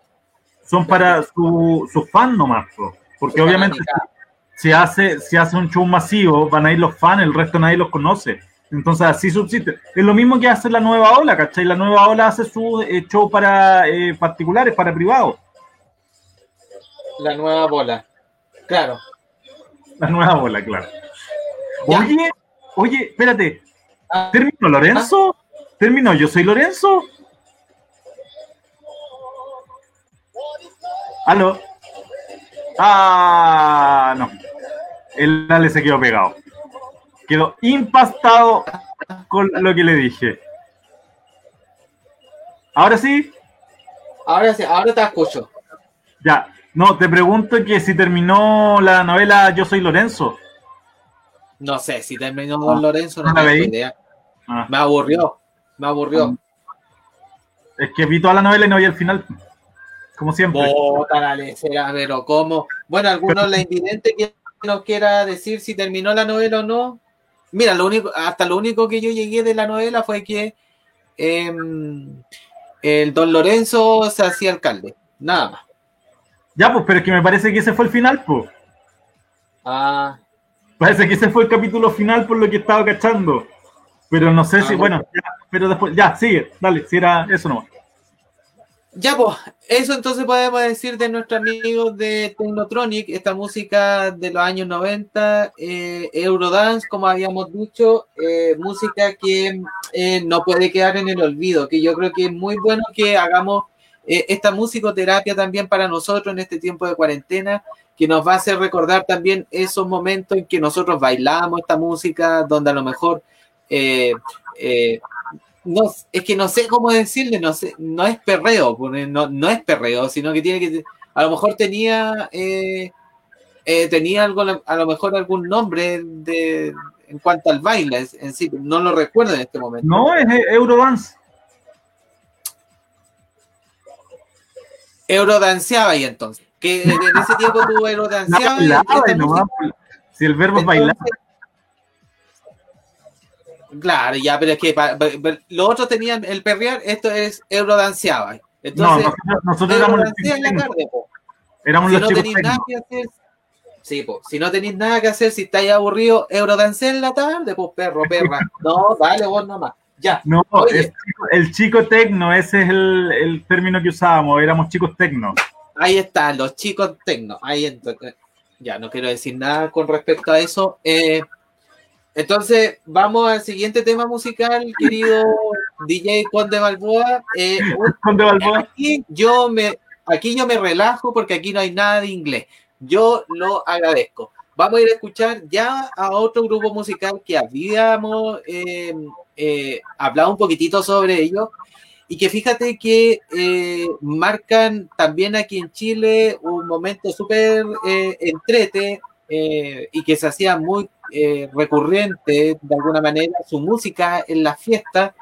son para su, sus fans nomás, pues. porque Su obviamente fanática. Si hace, si hace un show masivo, van a ir los fans, el resto nadie los conoce. Entonces así subsiste. Es lo mismo que hace la nueva ola, ¿cachai? La nueva ola hace su eh, show para eh, particulares, para privados. La nueva bola. Claro. La nueva ola, claro. Ya. Oye, oye, espérate, Ah, ¿Terminó Lorenzo? ¿Terminó Yo Soy Lorenzo? ¿Aló? Ah, no. El Ale se quedó pegado. Quedó impastado con lo que le dije. Ahora sí, ahora sí, ahora te escucho. ya. No, te pregunto que si terminó la novela Yo Soy Lorenzo. No sé, si terminó Don Lorenzo, no ¿No la tengo idea. Ah, Me aburrió. Me aburrió. es que vi toda la novela y no vi el final. Como siempre. Bota la lecera, pero ¿cómo? Bueno, alguno la invidente que nos quiera decir si terminó la novela o no. Mira, lo único, hasta lo único que yo llegué de la novela fue que em, el don Lorenzo se hacía alcalde. Nada más. Ya, pues, pero es que me parece que ese fue el final, pues. Ah, Parece que ese fue el capítulo final por lo que estaba cachando. Pero no sé si, Ah, bueno, ya, pero después, ya, sigue, dale, si era eso nomás. Ya, pues, eso entonces podemos decir de nuestros amigos de Technotronic, esta música de los años 90, eh, Eurodance, como habíamos dicho, eh, música que eh, no puede quedar en el olvido, que yo creo que es muy bueno que hagamos esta musicoterapia también para nosotros en este tiempo de cuarentena, que nos va a hacer recordar también esos momentos en que nosotros bailamos esta música, donde a lo mejor... eh, no, es que no sé cómo decirle, no sé, no es perreo, no, no es perreo, sino que tiene que, a lo mejor tenía, eh, eh, tenía algo, a lo mejor algún nombre de, en cuanto al baile en sí, no lo recuerdo en este momento. No, es Eurodance. Eurodanceaba y entonces, que en ese tiempo tú eurodanceabas Si el verbo es bailar. Claro, ya, pero es que los otros tenían el perrear, esto es eurodanceaba. No, Entonces, nosotros, nosotros éramos los eurodancea chicos en la tarde, po. Éramos si los no chicos tenéis nada que hacer, sí, po, si no tenéis nada que hacer, si estáis aburridos, eurodancé en la tarde, pues perro, perra. No, dale vos nomás. Ya. No, es chico- el chico tecno, ese es el, el término que usábamos, éramos chicos tecno. Ahí están, los chicos tecno. Ahí entonces, ya no quiero decir nada con respecto a eso. Eh, entonces, vamos al siguiente tema musical, querido DJ Conde Balboa. Eh, Conde Balboa. aquí yo me aquí yo me relajo porque aquí no hay nada de inglés. Yo lo agradezco. vamos a ir a escuchar ya a otro grupo musical que habíamos eh, eh, hablado un poquitito sobre ello y que fíjate que eh, marcan también aquí en Chile un momento súper eh, entrete eh, y que se hacía muy eh, recurrente de alguna manera su música en las fiestas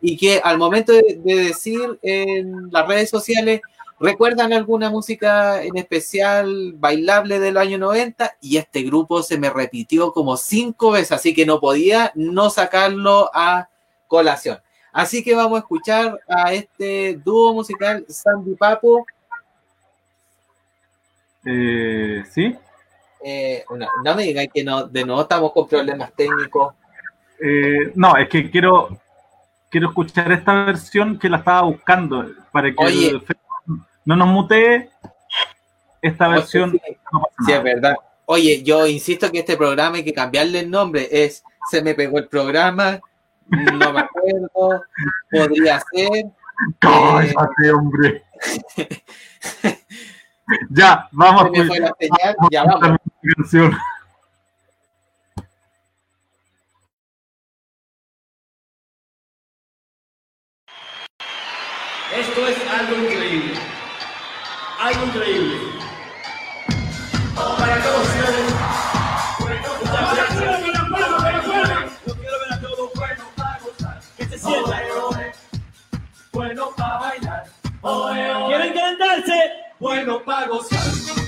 y que al momento de, de decir en las redes sociales recuerdan alguna música en especial bailable del año 90 y este grupo se me repitió como cinco veces, así que no podía no sacarlo a colación. Así que vamos a escuchar a este dúo musical Sandy Papo. Eh, ¿Sí? Eh, no, no me digan que no, de nuevo estamos con problemas técnicos. Eh, no, es que quiero quiero escuchar esta versión que la estaba buscando para que Oye. el Facebook no nos mutee esta versión. Sí, no es verdad. Oye, yo insisto que este programa hay que cambiarle el nombre. Es Se me pegó el programa, no me acuerdo, podría ser. Cállate, hombre. ya, vamos Se me fue la señal, ya vamos. Canción. Esto es algo increíble. Algo increíble. Para todos ustedes. Muchas gracias. Yo quiero ver a todos bueno para gozar. Que se sienta. Bueno para bailar. ¿Quieren calentarse? Bueno para gozar.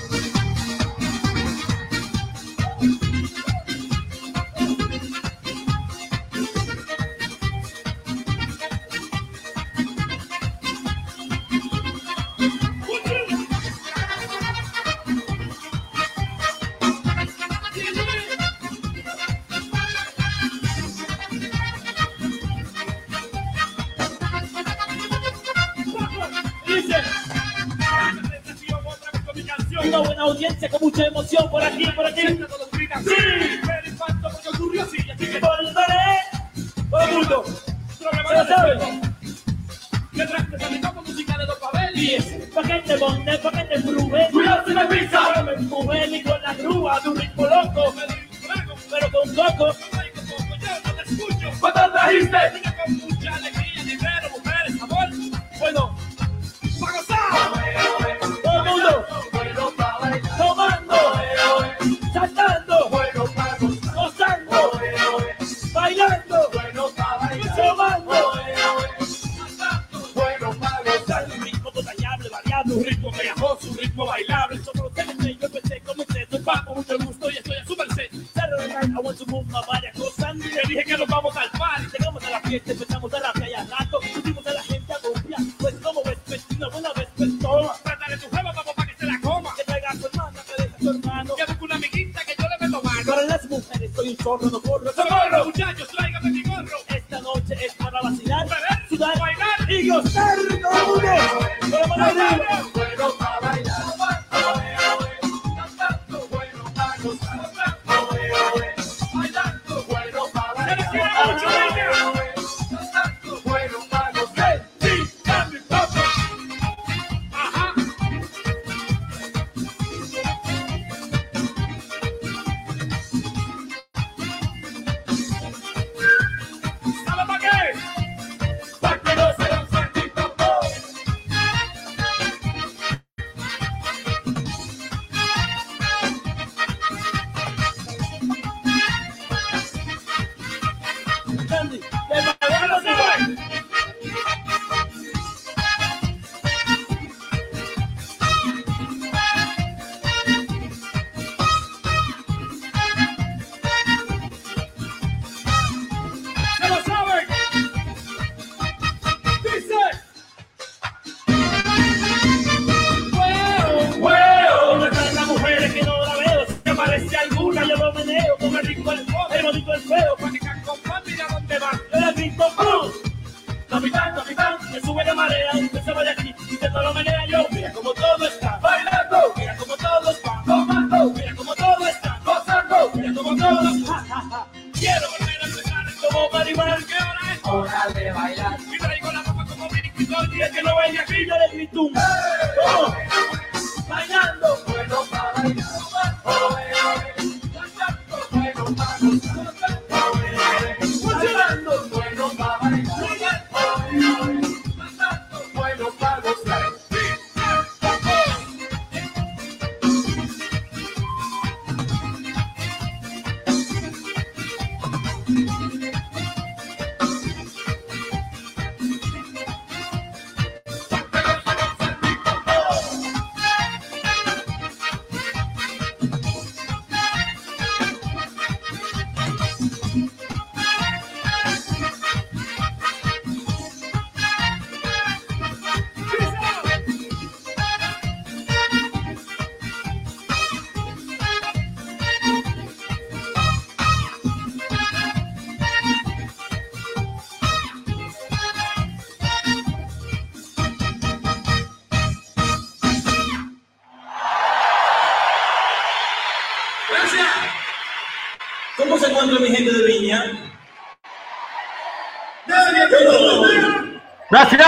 ¡Gracias!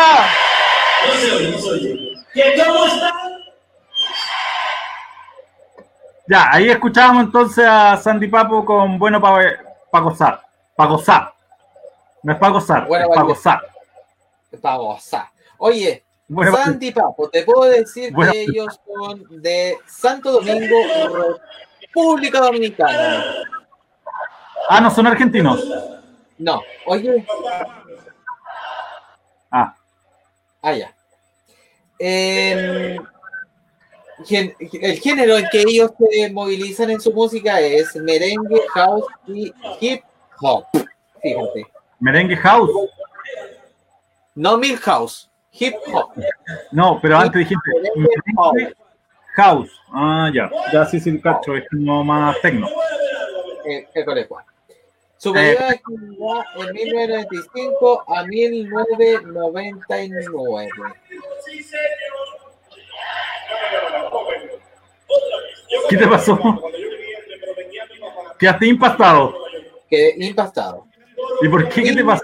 No se oye, no se oye. ¿Qué, ¿Cómo está? Ya, ahí escuchábamos entonces a Sandy Papo con Bueno para gozar. Para gozar. No es para gozar, Bueno, es para gozar. Para gozar. Oye, Bueno, Sandy Papo, te puedo decir Bueno. que ellos son de Santo Domingo, República Dominicana. Ah, no son argentinos. No, oye, ah, ya. Em, el género en que ellos se movilizan en su música es merengue, house y hip hop. Fíjate. merengue house. No Milhouse, hip hop. No, pero antes dijiste Merengue house. merengue house. Ah, ya. Ya sí, sí, cacho. Es como más tecno. eh. Su Eh. periodo de actividad en 1995 a 1999. ¿Qué te pasó? Quedaste impactado. Quedé impactado. ¿Y por qué? ¿Qué te pasó?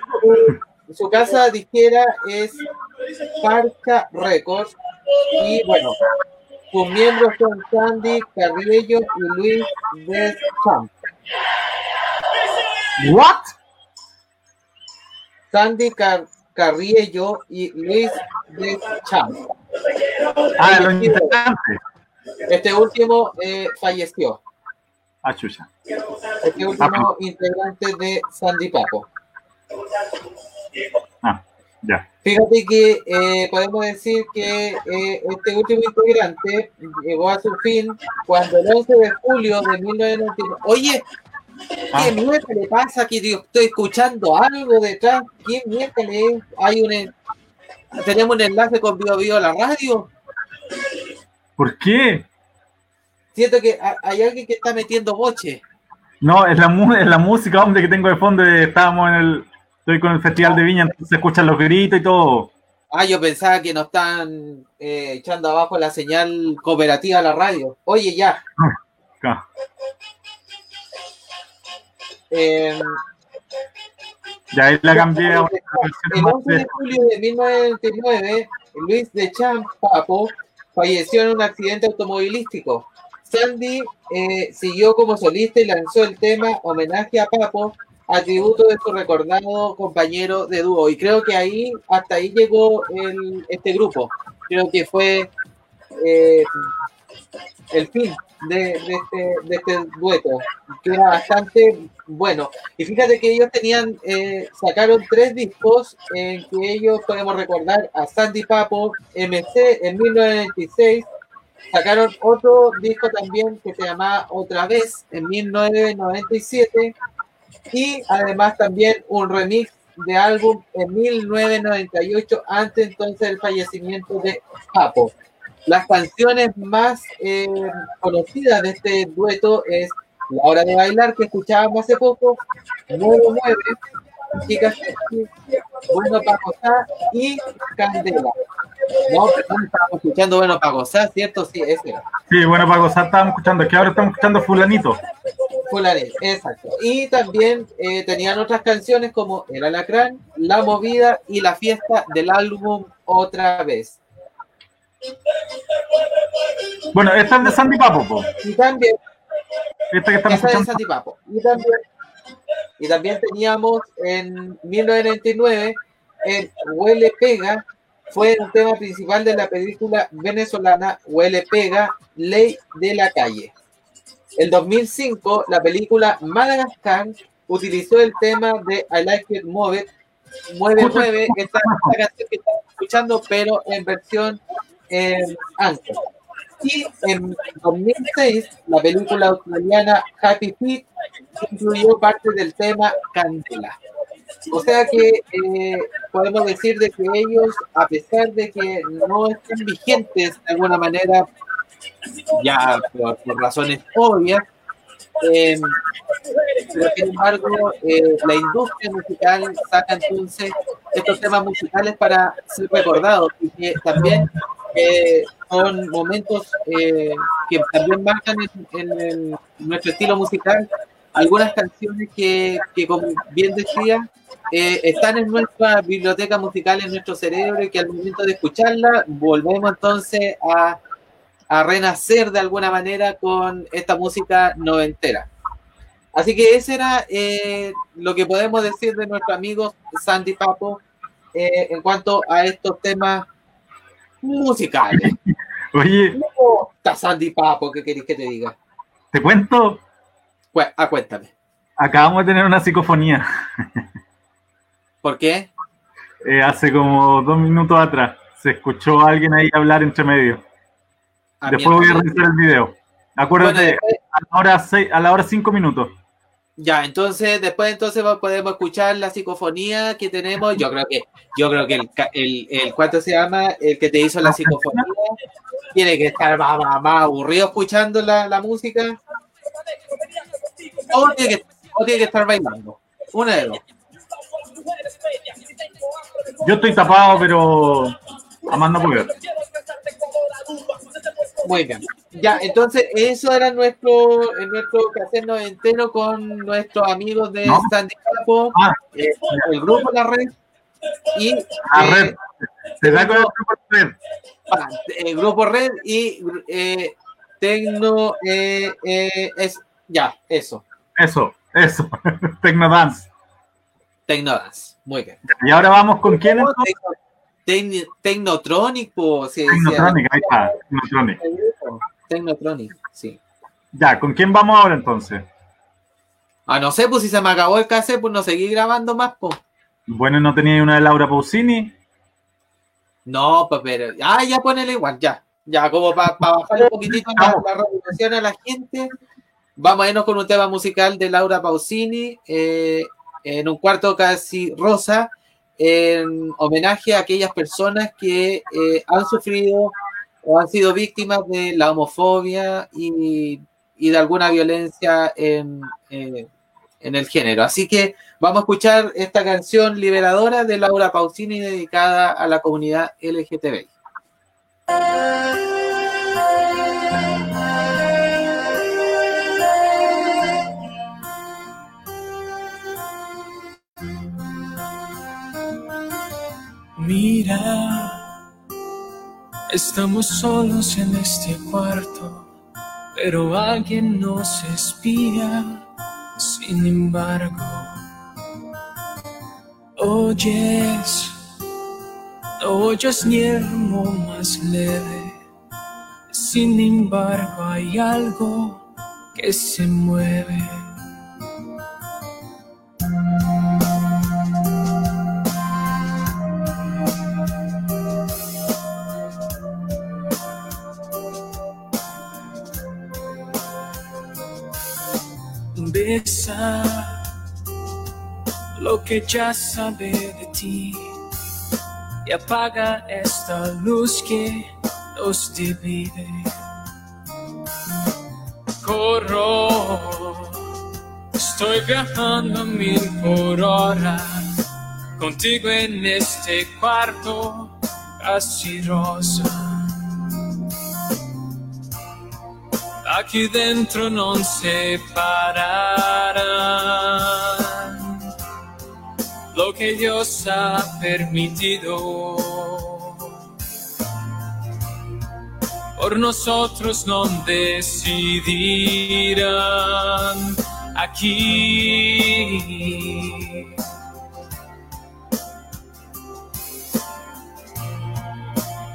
Su, casa disquera es Parca Records y bueno, sus miembros son Sandy Carriello y Luis Deschamps. ¿What? Sandy Car- Carriello y Luis Deschamps. Ah, los integrantes. Este último eh, falleció. Ah, chucha. Este último integrante de Sandy Papo. Ah, ya. Fíjate que eh, podemos decir que eh, este último integrante llegó a su fin cuando el 11 de julio de 1999. Oye, Ah. ¿Qué mierda le pasa? Yo estoy escuchando algo detrás. ¿Qué mierda le es? Hay un, en- tenemos un enlace con Bio Bio a la radio. ¿Por qué? Siento que ha- hay alguien que está metiendo boche. No, es la, es la música, hombre, que tengo de fondo. de- estábamos en el. Estoy con el Festival de Viña, entonces se escuchan los gritos y todo. Ah, yo pensaba que nos están eh, echando abajo la señal cooperativa a la radio. Oye, ya. Ah, Eh, Ya ahí la cambié a una El versión más 11 de julio de 1999, Luis de Champ Papo falleció en un accidente automovilístico. Sandy eh, siguió como solista y lanzó el tema Homenaje a Papo, atributo de su recordado compañero de dúo. Y creo que ahí, hasta ahí llegó el- este grupo. Creo que fue eh, el fin de, de este, de este dueto, que era bastante bueno. Y fíjate que ellos tenían, eh, sacaron tres discos en que ellos podemos recordar a Sandy Papo, MC en 1996, sacaron otro disco también que se llamaba Otra vez en 1997 y además también un remix de álbum en 1998 antes entonces del fallecimiento de Papo. Las canciones más eh, conocidas de este dueto es La Hora de Bailar, que escuchábamos hace poco, 9-9, Chicas Sexy, Bueno para Gozar y Candela. No, perdón, estábamos escuchando Bueno para Gozar, ¿cierto? Sí, ese era. Sí, bueno, para gozar estábamos escuchando, es que ahora estamos escuchando Fulanito. Fulanel, exacto. Y también eh, tenían otras canciones como El Alacrán, La Movida y La Fiesta del álbum Otra Vez. Bueno, esta es de Sandy Papo, po. Y también Esta que estamos escuchando. Santi Papo. Y también, y también teníamos en 1999 en Huele Pega, fue el tema principal de la película venezolana Huele Pega, Ley de la Calle. En 2005, la película Madagascar utilizó el tema de I Like It Move It, Mueve Mueve, esta, esta canción que estamos escuchando, pero en versión en. Y en 2006, la película australiana Happy Feet incluyó parte del tema Candela. O sea que eh, podemos decir de que ellos, a pesar de que no están vigentes de alguna manera, ya por razones obvias, eh, pero sin embargo, eh, la industria musical saca entonces estos temas musicales para ser recordados y que también eh, son momentos eh, que también marcan en, en el- nuestro estilo musical. Algunas canciones que, que como bien decía, eh, están en nuestra biblioteca musical, en nuestro cerebro, y que al momento de escucharla, volvemos entonces a, a renacer de alguna manera con esta música noventera. Así que ese era eh, lo que podemos decir de nuestro amigo Sandy Papo eh, en cuanto a estos temas musicales. Oye, ¿Cómo está Sandy Papo? ¿Qué querés que te diga? te cuento, Cu- ah, cuéntame. acabamos de tener una psicofonía ¿Por qué? eh, hace como dos minutos atrás. Se escuchó a alguien ahí hablar entre medio. A Después voy a revisar el video. Acuérdate, Bueno, después- a la hora seis- a la hora cinco minutos. Ya, entonces después entonces podemos escuchar la psicofonía que tenemos. Yo creo que, yo creo que el, el, el ¿cuánto se llama? El que te hizo la psicofonía tiene que estar más, más- más aburrido escuchando la, la música. O tiene, que, o tiene que estar bailando. Una de dos. Yo estoy tapado, pero a más no poder. Muy bien. Ya, entonces eso era nuestro, nuestro cassette noventero con nuestros amigos de ¿No? Sandy Capo, Ah. eh, el grupo La Red y La eh, red. Se da con el grupo red. Ah, el grupo Red y eh, Tecno eh, es ya, eso, Eso, eso. Tecnodance. Tecnodance. Muy bien. Y ahora vamos con quién entonces? Tecno- Tecnotronic, po, sí, Tecnotronic, ahí está. Tecnotronic. Tecnotronic, sí. Ya, ¿con quién vamos ahora entonces? Ah, no sé, pues si se me acabó el cassette, pues no seguí grabando más, pues. Bueno, ¿no tenía una de Laura Pausini? No, pues, pero. Ah, ya ponele igual, ya. Ya, como para bajar un poquitito la, la reputación a la gente. Vamos a irnos con un tema musical de Laura Pausini, eh, en un cuarto casi rosa, en homenaje a aquellas personas que eh, han sufrido o han sido víctimas de la homofobia y, y de alguna violencia en, eh, en el género. Así que vamos a escuchar esta canción liberadora de Laura Pausini dedicada a la comunidad LGTBI. Mira, estamos solos en este cuarto, pero alguien nos espía. Sin embargo, oyes, no oyes ni el más leve. Sin embargo, hay algo que se mueve. Lo que ya sabe de ti y apaga esta luz que nos divide. Corro, estoy viajando mil por hora contigo en este cuarto casi rosa. Aquí dentro non separarán lo que Dios ha permitido. Por nosotros no decidirán aquí.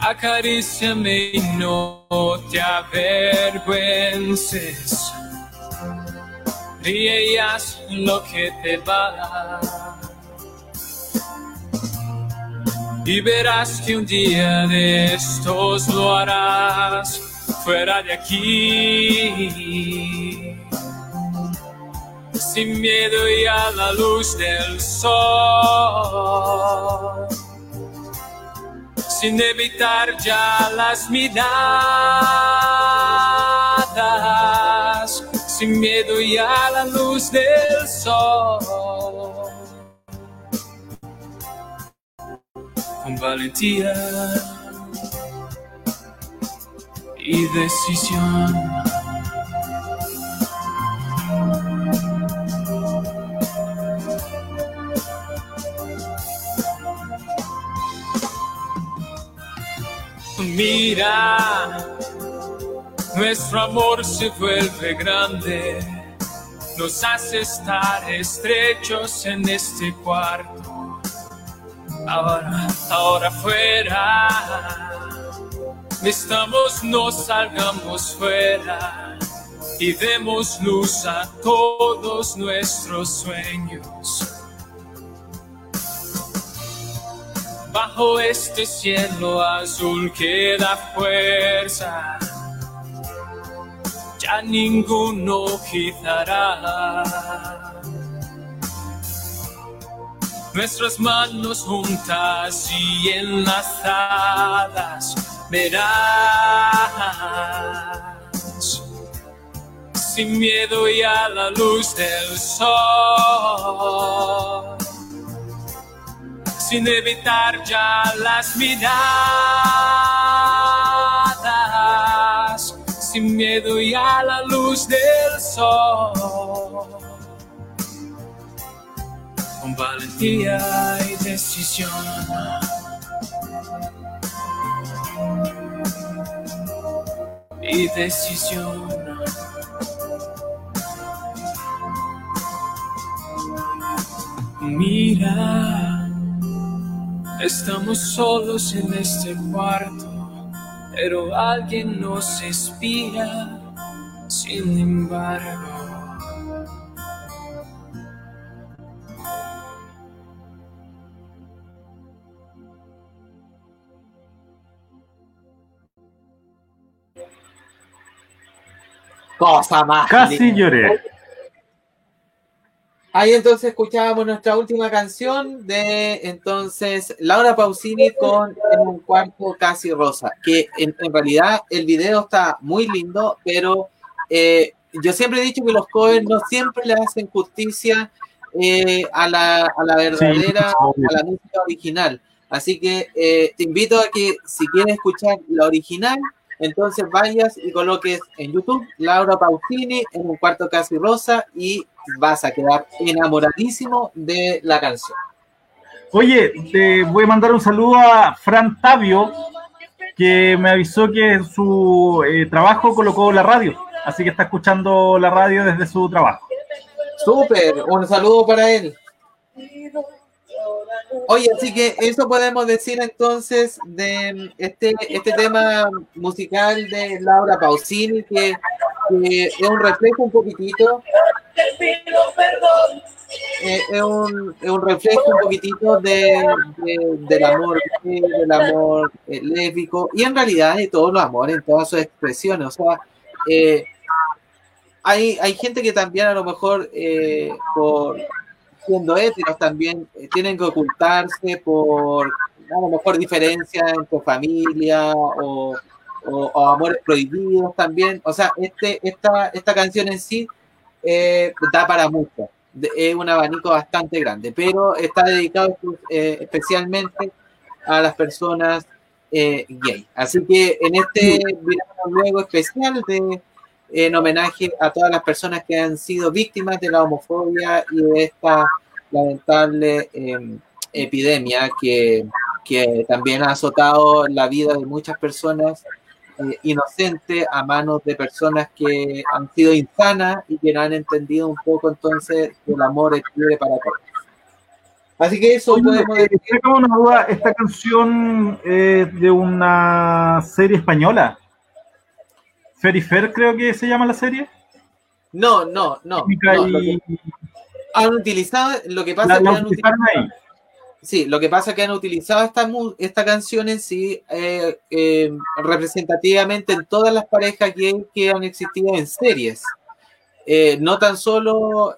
Acaríciame y no te avergüences. Ríe y haz lo que te va. Y verás que un día de estos lo harás fuera de aquí. Sin miedo y a la luz del sol sin evitar ya las miradas, sin miedo y a la luz del sol. Con valentía y decisión. Mira, nuestro amor se vuelve grande, nos hace estar estrechos en este cuarto. Ahora, ahora fuera, estamos, no salgamos fuera y demos luz a todos nuestros sueños. Bajo este cielo azul que da fuerza, ya ninguno quitará. Nuestras manos juntas y enlazadas, verás sin miedo y a la luz del sol, sin evitar ya las miradas, sin miedo y a la luz del sol, con valentía y decisión. Y decisión. Mira, estamos solos en este cuarto, pero alguien nos espía, sin embargo. Cosa más. Casi linda. lloré. Ahí entonces escuchábamos nuestra última canción de entonces Laura Pausini con En un cuarto casi rosa, que en, en realidad el video está muy lindo, pero eh, yo siempre he dicho que los covers no siempre le hacen justicia eh, a, la, a la verdadera, obvio. a la música original. Así que eh, te invito a que si quieres escuchar la original, entonces vayas y coloques en YouTube Laura Pausini en un cuarto casi rosa y vas a quedar enamoradísimo de la canción. Oye, te voy a mandar un saludo a Fran Tavio, que me avisó que en su eh, trabajo colocó la radio, así que está escuchando la radio desde su trabajo. Súper, un saludo para él. Oye, así que eso podemos decir entonces de este, este tema musical de Laura Pausini, que, es un reflejo un poquitito, eh, es, un, es un reflejo un poquitito de, de- del amor gay, del amor eh, lésbico y en realidad de todos los amores en todas sus expresiones. O sea, eh, hay, hay gente que también a lo mejor eh, por siendo heteros también eh, tienen que ocultarse por a lo mejor diferencias entre familia o, o- o amores prohibidos también. O sea, este, esta, esta canción en sí eh, da para mucho. De- Es un abanico bastante grande, pero está dedicado eh, especialmente a las personas eh, gay. Así que en este video luego especial de en homenaje a todas las personas que han sido víctimas de la homofobia y de esta lamentable eh, epidemia que, que también ha azotado la vida de muchas personas eh, inocentes a manos de personas que han sido insanas y que no han entendido un poco entonces que el amor es libre para todos. Así que eso Oye, podemos eh, decir. tengo una duda, esta canción es de una serie española. Ferifer creo que se llama la serie. No, no, no. Y- que han utilizado, lo que pasa la, es que han utilizaron ahí. Sí, lo que pasa es que han utilizado esta, esta canción en sí eh, eh, representativamente en todas las parejas gay que han existido en series. Eh, no tan solo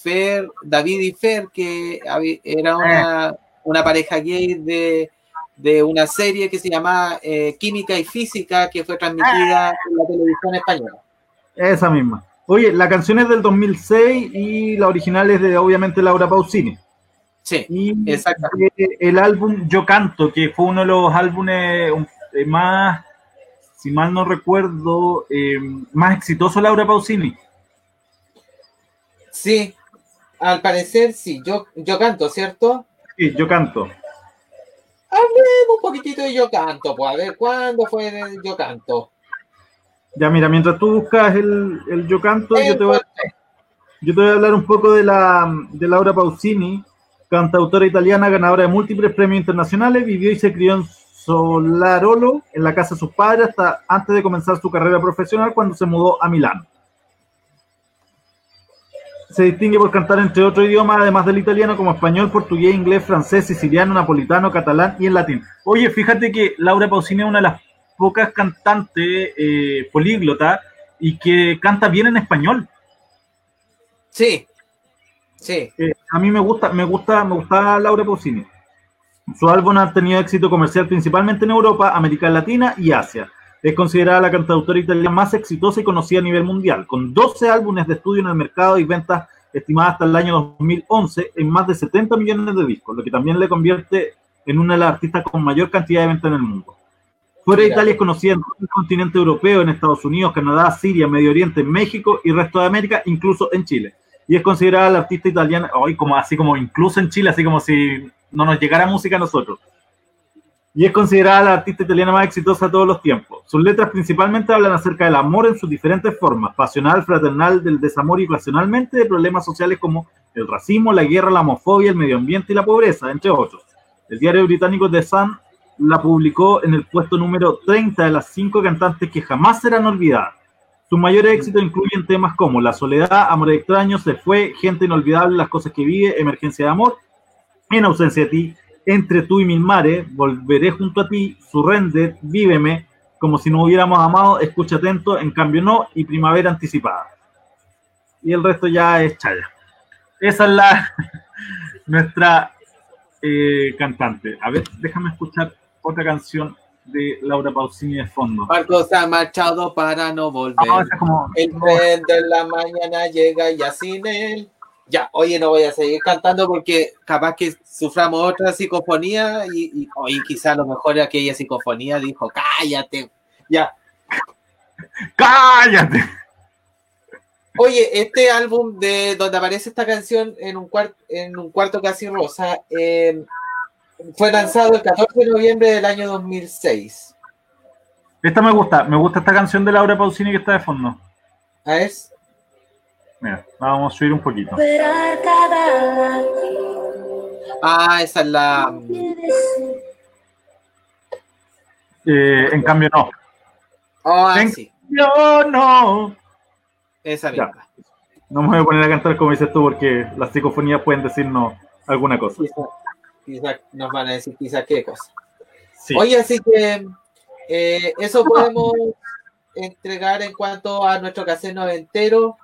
Fer, David y Fer, que era una, una pareja gay de, de una serie que se llamaba eh, Química y Física, que fue transmitida en la televisión española. Esa misma. Oye, la canción es del 2006 y la original es de obviamente Laura Pausini. Sí, Y exactamente. el álbum Yo Canto, que fue uno de los álbumes um, eh, más, si mal no recuerdo, eh, más exitoso Laura Pausini. Sí, al parecer sí, yo, yo canto, ¿cierto? Sí, Yo Canto. Hablemos un poquitito de Yo Canto, pues a ver, ¿cuándo fue el Yo Canto? Ya, mira, mientras tú buscas el, el Yo Canto, yo te, voy, a- yo te voy a hablar un poco de, la, de Laura Pausini, cantautora italiana, ganadora de múltiples premios internacionales, vivió y se crió en Solarolo, en la casa de sus padres, hasta antes de comenzar su carrera profesional, cuando se mudó a Milán. Se distingue por cantar entre otros idiomas, además del italiano, como español, portugués, inglés, francés, siciliano, napolitano, catalán y en latín. Oye, fíjate que Laura Pausini es una de las pocas cantantes eh, políglota y que canta bien en español. Sí, sí. Eh, a mí me gusta, me gusta, me gusta Laura Pausini. Su álbum ha tenido éxito comercial principalmente en Europa, América Latina y Asia. Es considerada la cantautora italiana más exitosa y conocida a nivel mundial, con 12 álbumes de estudio en el mercado y ventas estimadas hasta el año 2011 en más de 70 millones de discos, lo que también le convierte en una de las artistas con mayor cantidad de ventas en el mundo. Fuera de. Italia es conocida en todo el continente europeo, en Estados Unidos, Canadá, Siria, Medio Oriente, México y resto de América, incluso en Chile. Y es considerada la artista italiana, hoy como así como incluso en Chile, así como si no nos llegara música a nosotros. Y es considerada la artista italiana más exitosa de todos los tiempos. Sus letras principalmente hablan acerca del amor en sus diferentes formas, pasional, fraternal, del desamor y ocasionalmente de problemas sociales como el racismo, la guerra, la homofobia, el medio ambiente y la pobreza, entre otros. El diario británico The Sun la publicó en el puesto número 30 de las cinco cantantes que jamás serán olvidadas. Sus mayores éxitos incluyen temas como La soledad, Amor extraño, Se fue, Gente inolvidable, Las cosas que vive, Emergencia de amor, En ausencia de ti, Entre tú y mil mares, Volveré junto a ti, Surrender, Víveme, Como si no hubiéramos amado, Escucha atento, En cambio no, y Primavera anticipada. Y el resto ya es chaya. Esa es la nuestra eh, cantante. A ver, déjame escuchar otra canción de Laura Pausini de fondo. Marcos ha marchado para no volver. Ah, es como- El tren de la mañana llega ya sin él. Ya, oye, no voy a seguir cantando porque capaz que suframos otra psicofonía y, y oye, quizá a lo mejor aquella psicofonía dijo, cállate. Ya. ¡Cállate! Oye, este álbum de donde aparece esta canción en un, cuarto en un cuarto casi rosa eh, fue lanzado el 14 de noviembre del año 2006. Esta me gusta, me gusta esta canción de Laura Pausini que está de fondo. ¿Ah, es? Mira, vamos a subir un poquito. Ah, esa es la. Eh, en cambio, no. Oh, ah, En- sí, Yo no. esa Ya. misma. No me voy a poner a cantar como dices tú porque las psicofonías pueden decirnos alguna cosa. Quizá, quizá nos van a decir quizá qué cosa. Sí. Oye, así que eh, eso podemos entregar en cuanto a nuestro cassette noventero.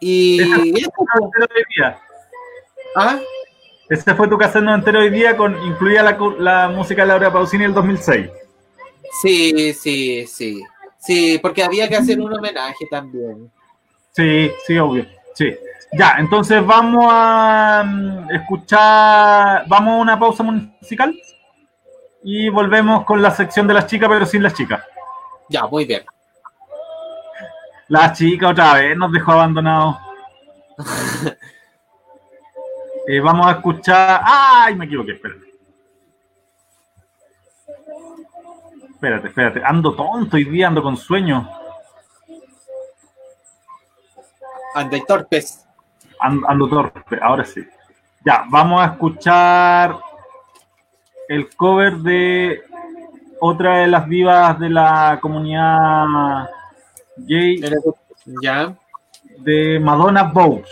Y eso, Entero de hoy día. ¿ah? Ese fue tu entero hoy día con incluía la, la música de Laura Pausini del 2006. Sí, sí, sí. Sí, porque había que hacer un homenaje también. Sí, sí, obvio. Sí. Ya, entonces vamos a mm, escuchar, vamos a una pausa musical y volvemos con la sección de las chicas, pero sin las chicas. Ya, muy bien. La chica otra vez nos dejó abandonados. Eh, vamos a escuchar. ¡Ay! Me equivoqué, espérate. Espérate, espérate. Ando tonto hoy día, ando con sueño. Ande torpes. Ando, ando torpe, ahora sí. Ya, vamos a escuchar el cover de otra de las divas de la comunidad gay Ya. de Madonna Vogue.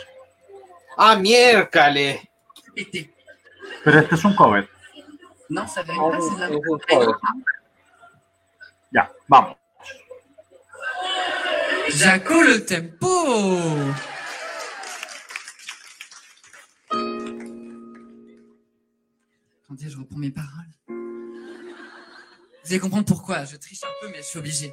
Ah, miércoles. Pero este es un cover. Non, ça va Ah, pas, c'est la un cover. Ya, vamos. Jaco le tempo Attendez, je reprends mes paroles. Vous allez comprendre pourquoi. Je triche un peu, mais je suis obligé.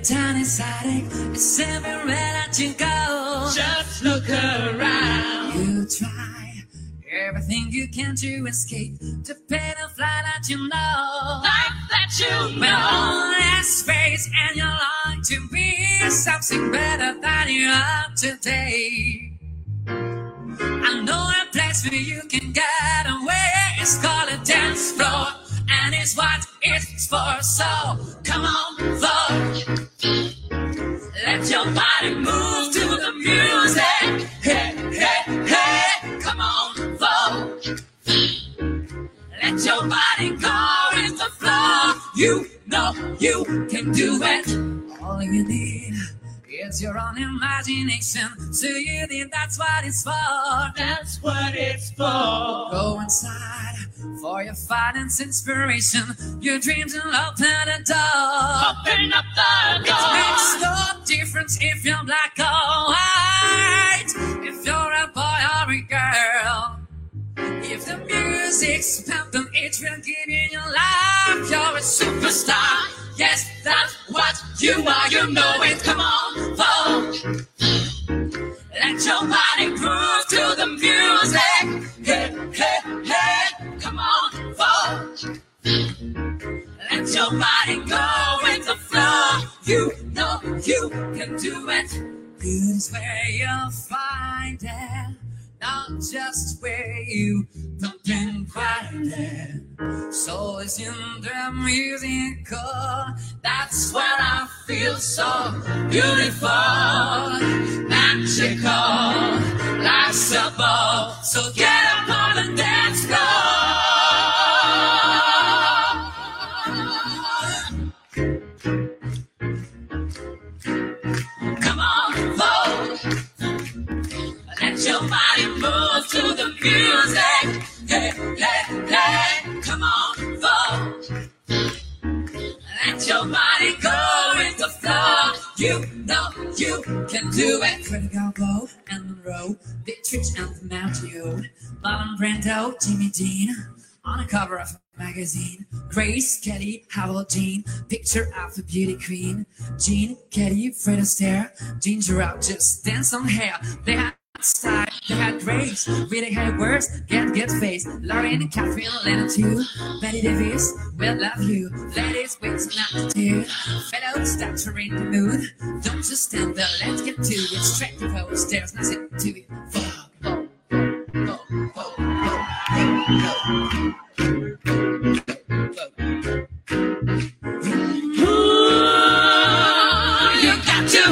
turn is hiding. It's everywhere that you go. Just look around. You try everything you can to escape to pay the fly that you know. Life that you know. Is face and you long to be something better than you are today. I know a place where you can get away. It's called a dance floor, and it's what it's for. So come on, vote. Let your body move to the music. Hey, hey, hey, come on. Let your body go with the flow. You know you can do it. All you need is your own imagination. So you think that's what it's for. That's what it's for. Go inside for your finest inspiration. Your dreams will open the door. Open up the door. It makes no difference if you're black or white. If you're a boy or a girl. If the music's pumping, it will give you your life. You're a superstar. Yes, that's what you are. You know it. Come on, vote. Let your body groove to the music. Hey, hey, hey. Come on, vote. Let your body go with the flow. You know you can do it. Is where you'll find it. Not just where you and grind it. So it's in the musical. That's where I feel so beautiful, magical, life's a ball. So get up on the dance floor. Music. Hey, hey, hey, come on, vote. Let your body go the flow. You know you can do it. Critical Glow and Monroe, Beatrice and Matthew, Marlon Brando, Jimmy Dean, on a cover of a magazine. Grace Kelly, Jean, picture of a beauty queen. Jean Kelly, Fred Astaire, Ginger out, just dance on hair. They style, they had grace, really had words, get get face. Lauren and Catherine, Lena too. Betty Davis, will love you. Ladies, wait attitude. Fellows, that are in the mood. Don't just stand there, let's get to it. Straight to post, there's nothing to oh, Ooh, you got to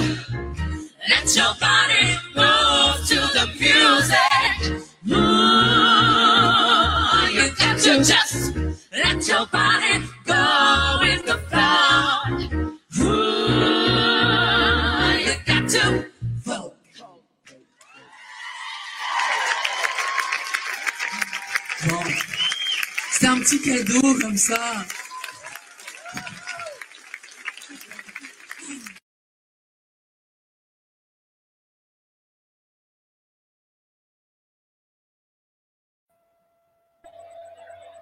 let your body to just let your body go with the flow. You got to. Bon. C'était un petit cadeau comme ça.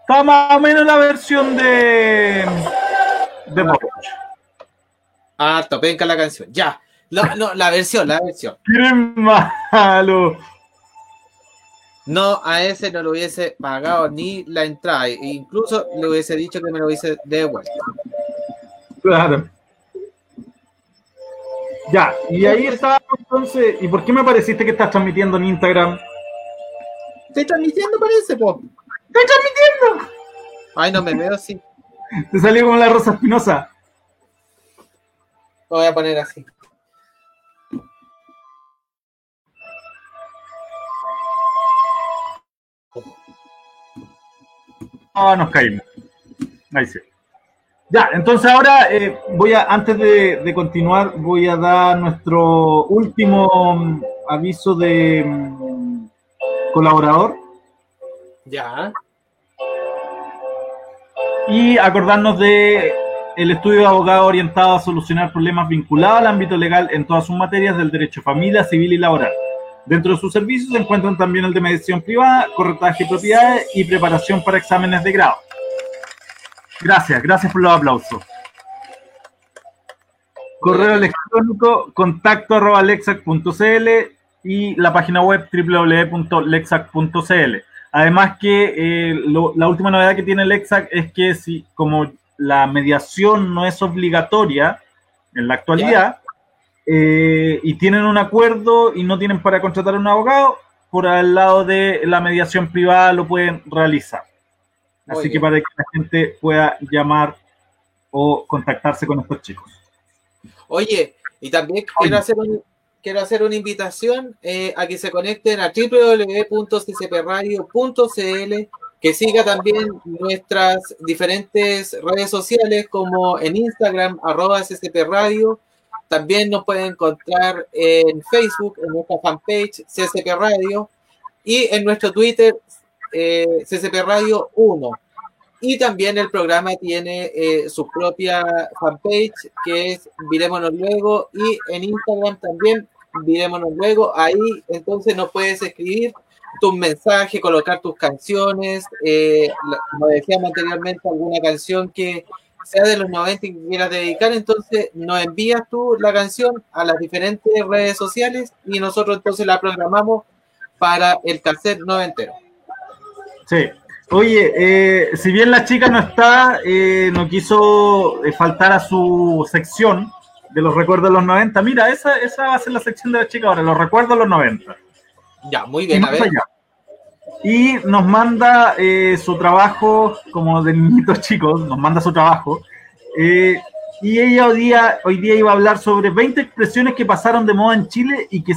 Está más o menos la versión de. de Pop. Harto, penca la canción. Ya. No, no, la versión, la versión. Eres malo. No, a ese no le hubiese pagado ni la entrada. e Incluso le hubiese dicho que me lo hubiese devuelto. Claro. Ya, y ahí está entonces. ¿Y por qué me pareciste que estás transmitiendo en Instagram? Estoy transmitiendo, parece, po. ¡Estoy transmitiendo! Ay, no me veo así. Te salió como la Rosa Espinosa. Lo voy a poner así. Ah, nos caímos. Ahí sí. Ya, entonces ahora eh, voy a, antes de, de continuar, voy a dar nuestro último mm, aviso de mm, colaborador Ya. Y acordarnos de el estudio de abogado orientado a solucionar problemas vinculados al ámbito legal en todas sus materias del derecho de familia, civil y laboral. Dentro de sus servicios se encuentran también el de mediación privada, corretaje de propiedades y preparación para exámenes de grado. Gracias, gracias por los aplausos. Correo electrónico contacto arroba lexac.cl y la página web www.lexac.cl. Además que eh, lo- la última novedad que tiene Lexac es que si como la mediación no es obligatoria en la actualidad eh, y tienen un acuerdo y no tienen para contratar a un abogado, por al lado de la mediación privada lo pueden realizar. Muy Así que para que la gente pueda llamar o contactarse con estos chicos. Oye, y también Oye. quiero hacer, un- quiero hacer una invitación eh, a que se conecten a www.ccpradio.cl, que siga también nuestras diferentes redes sociales como en Instagram, arroba. También nos pueden encontrar en Facebook, en nuestra fanpage CCP Radio y en nuestro Twitter eh, CCP Radio 1. Y también el programa tiene eh, su propia fanpage, que es Virémonos Luego, y en Instagram también Virémonos Luego. Ahí entonces nos puedes escribir tus mensajes, colocar tus canciones, eh, como decíamos anteriormente, alguna canción que sea de los 90 y que quieras dedicar, entonces nos envías tú la canción a las diferentes redes sociales y nosotros entonces la programamos para el cassette noventero. Sí. Oye, eh, si bien la chica no está, eh, no quiso eh, faltar a su sección de los recuerdos de los 90. Mira, esa, esa va a ser la sección de la chica ahora, los recuerdos de los 90. Ya, muy Y, bien, a más ver. allá. Y nos manda eh, su trabajo, como de niñitos chicos, nos manda su trabajo. eh, y ella hoy día, hoy día iba a hablar sobre 20 expresiones que pasaron de moda en Chile y que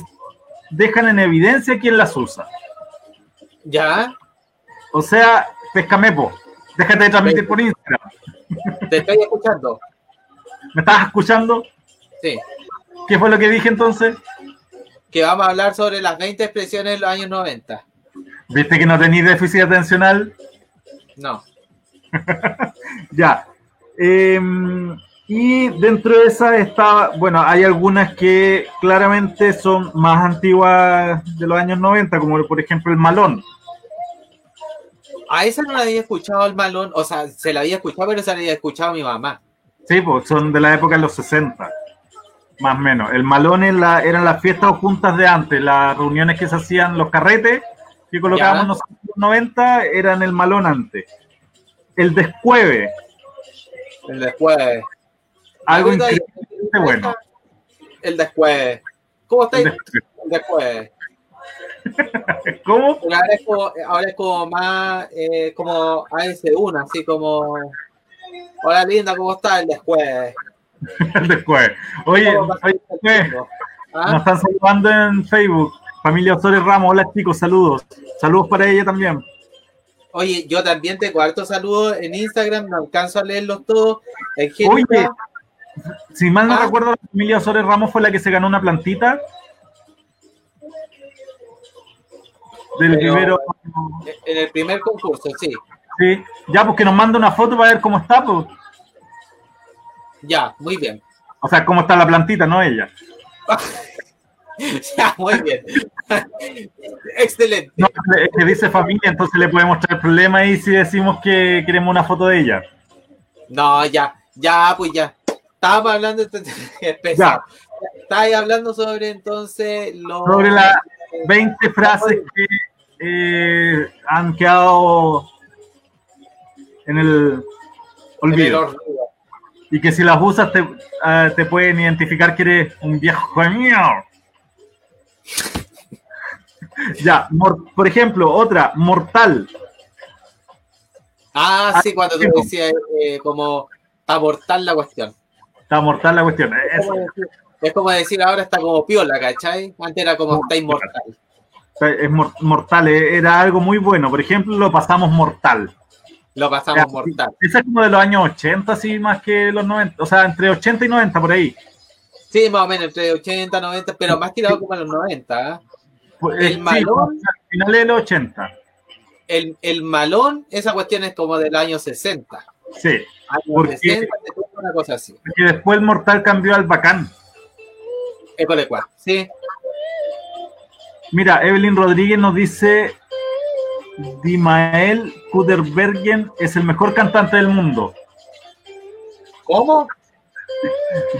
dejan en evidencia quién las usa. Ya, O sea, pescamepo, déjate de transmitir por Instagram. te estoy escuchando. ¿Me estabas escuchando? Sí, ¿Qué fue lo que dije entonces? que vamos a hablar sobre las 20 expresiones de los años 90. ¿Viste que no tenéis déficit atencional? No. Ya. Eh, y dentro de esas está, bueno, hay algunas que claramente son más antiguas de los años 90, como por ejemplo el malón. A esa no la había escuchado el malón, o sea, se la había escuchado, pero se la había escuchado mi mamá. Sí, pues son de la época de los 60, más o menos. El malón en la, eran las fiestas o juntas de antes, las reuniones que se hacían, los carretes que colocábamos nosotros en los 90 eran el malón antes. El descueve, El después. algo increíblemente bueno. El después. ¿Cómo está El el después? ¿Cómo? Pero ahora es como, ahora es como más, eh, como AS1, así como. Hola linda, ¿cómo está el después? El descueve. Oye, ¿Cómo pasó oye, el descueve. tiempo? Nos ¿Ah? están saludando en Facebook. Familia Osores Ramos, hola chicos, saludos. Saludos para ella también. Oye, yo también tengo hartos saludos en Instagram, no alcanzo a leerlos todos. Oye, si mal no Ah. recuerdo, la familia Osores Ramos fue la que se ganó una plantita. Del Pero- vivero. en el primer concurso, sí. Sí. Ya, pues que nos manda una foto para ver cómo está, pues. Ya, muy bien. O sea, cómo está la plantita, no ella. Ya, muy bien. Excelente. No, es que dice familia, entonces le podemos traer problemas ahí si decimos que queremos una foto de ella. No, ya, ya, pues ya. Estábamos hablando entonces. Estáis hablando sobre entonces los Sobre las 20 frases que eh, han quedado en el olvido. Y que si las usas te, ah, te pueden identificar que eres un viejo mío. ya, mor- por ejemplo, otra, mortal. Ah, sí, cuando tú decías eh, como abortar la cuestión. Está mortal la cuestión. Es Es- como, decir, ahora está como piola, ¿cachai? Antes era como está inmortal. es mor- mortal, eh, era algo muy bueno. Por ejemplo, lo pasamos mortal. Lo pasamos mortal. Esa es como de los años 80, sí, más que los 90. O sea, entre 80 y 90, por ahí. Sí, más o menos, entre 80, 90, pero más tirado como a los 90. ¿ah? Pues, El eh, sí, malón. al finales de los 80. El, el malón, esa cuestión es como del año 60. Sí. Años Porque- 60, 70, una cosa así. Que después el mortal cambió al bacán. Ecolecua, sí. Mira, Evelyn Rodríguez nos dice: Dimael Kuderbergen es el mejor cantante del mundo. ¿Cómo?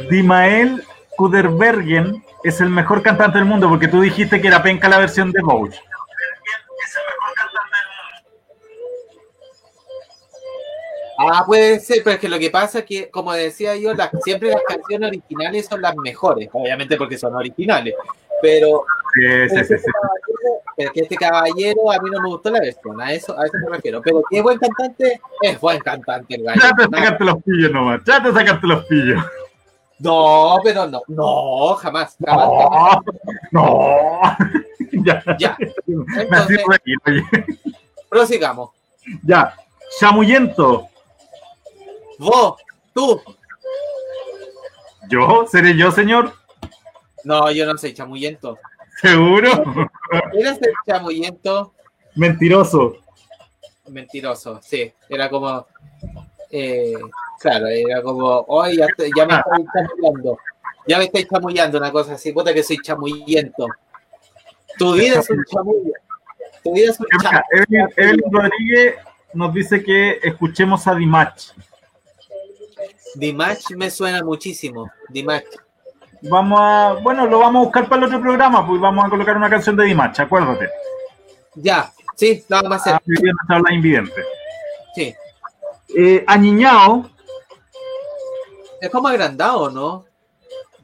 Dimael Kuderbergen es el mejor cantante del mundo porque tú dijiste que era penca la versión de Bouch. Ah, puede ser, pero es que lo que pasa es que, como decía yo, las- siempre las canciones originales son las mejores, obviamente porque son originales, pero Sí, sí, este sí. pero que este caballero a mí no me gustó la versión, a eso, a eso me refiero, pero que es buen cantante, es buen cantante el gallo. Trata de Nada. sacarte los pillos nomás. Trata de sacarte los pillos. No, pero no, no, jamás, jamás, jamás. No. ya. Ya. Me Entonces, reír, oye. prosigamos. Ya. Chamuyento. Vos, tú. ¿Yo? ¿Seré yo, señor? No, yo no soy chamuyento. ¿Seguro? ¿Eres el chamuyento? Mentiroso. Mentiroso, sí. Era como. eh, claro, era como. Hoy ya, me estoy chamullando. Ya me estoy chamullando, una cosa así. Puta que soy chamuyento. Tu vida es un chamullo. Tu vida es un chamullo. Evelyn, Rodríguez nos dice que escuchemos a Dimach. Dimash me suena muchísimo. Dimash. Vamos a, bueno, lo vamos a buscar para el otro programa, pues vamos a colocar una canción de Dimach, acuérdate. Ya, sí, lo vamos a hacer. Ah, habla invidente. Sí. Eh, Añiñao, Es como agrandado, ¿no?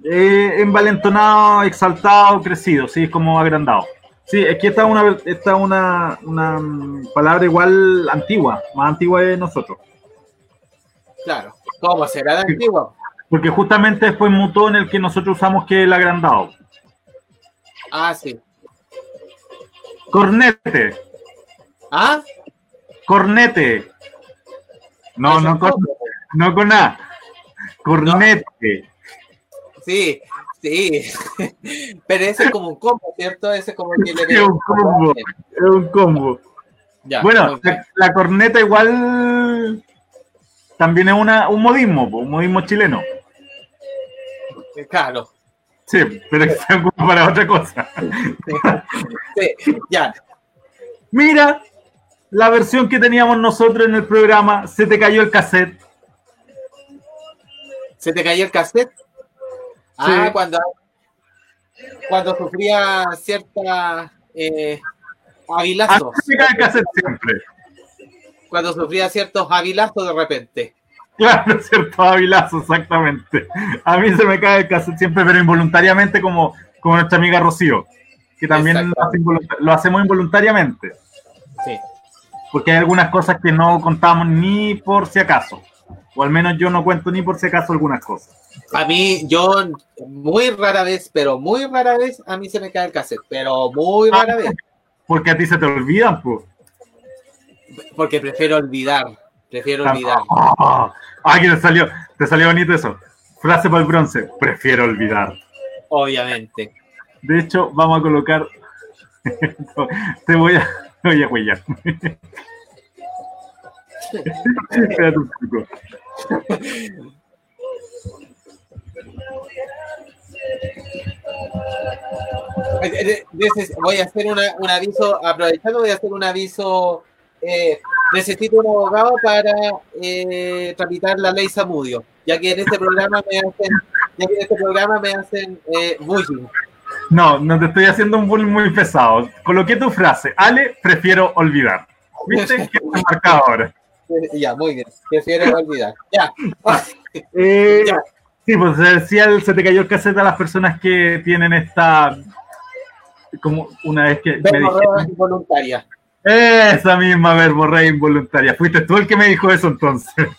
eh, envalentonado, exaltado, crecido, sí, es como agrandado. Sí, es que esta es una, esta es una, una mm, palabra igual antigua, más antigua de nosotros. Claro. ¿Cómo será de antiguo? Porque justamente después mutó en el que nosotros usamos que es el agrandado. Ah, sí. Cornete, ¿Ah? cornete. No, no con, no con A. Cornete. Sí, sí. Pero ese es como un combo, ¿cierto? Ese es como el que le Es un combo. Es un combo. Ya, bueno, la corneta igual también es una, un modismo, un modismo chileno. Claro. Sí, pero que se ocupa para otra cosa. Sí, ya. Mira, la versión que teníamos nosotros en el programa, se te cayó el cassette. ¿Se te cayó el cassette? Ah, Sí. cuando, cuando sufría cierta eh, se cae el cassette siempre. Cuando sufría ciertos avilazos de repente. Claro, cierto, Avilazo, exactamente. A mí se me cae el cassette siempre, pero involuntariamente, como, como nuestra amiga Rocío, que también lo, hace lo hacemos involuntariamente. Sí. Porque hay algunas cosas que no contamos ni por si acaso. O al menos yo no cuento ni por si acaso algunas cosas. A mí, yo muy rara vez, pero muy rara vez, a mí se me cae el cassette. Pero muy rara vez. Porque a ti se te olvidan, pues. Porque prefiero olvidar. Prefiero olvidar. Ah, ah, que te salió, te salió bonito eso. Frase para el bronce, prefiero olvidar. Obviamente. De hecho, vamos a colocar. te voy a. Te voy a huellar. Espérate un poco. Eh, eh, Voy a hacer una- un aviso, aprovechando, voy a hacer un aviso. Eh, necesito un abogado para eh, tramitar la ley Samudio, ya que en este programa me hacen, ya que en este programa me hacen eh, bullying. No, no te estoy haciendo un bullying muy pesado. Coloqué tu frase. Ale, prefiero olvidar. ¿Viste? ¿Qué te marcado ahora? Eh, Ya, muy bien. Prefiero olvidar. Ya. Eh, sí, pues se decía, el- se te cayó el cassette a las personas que tienen esta. Como una vez que me dijeron. involuntaria. Esa misma verborrea involuntaria. Fuiste tú el que me dijo eso entonces.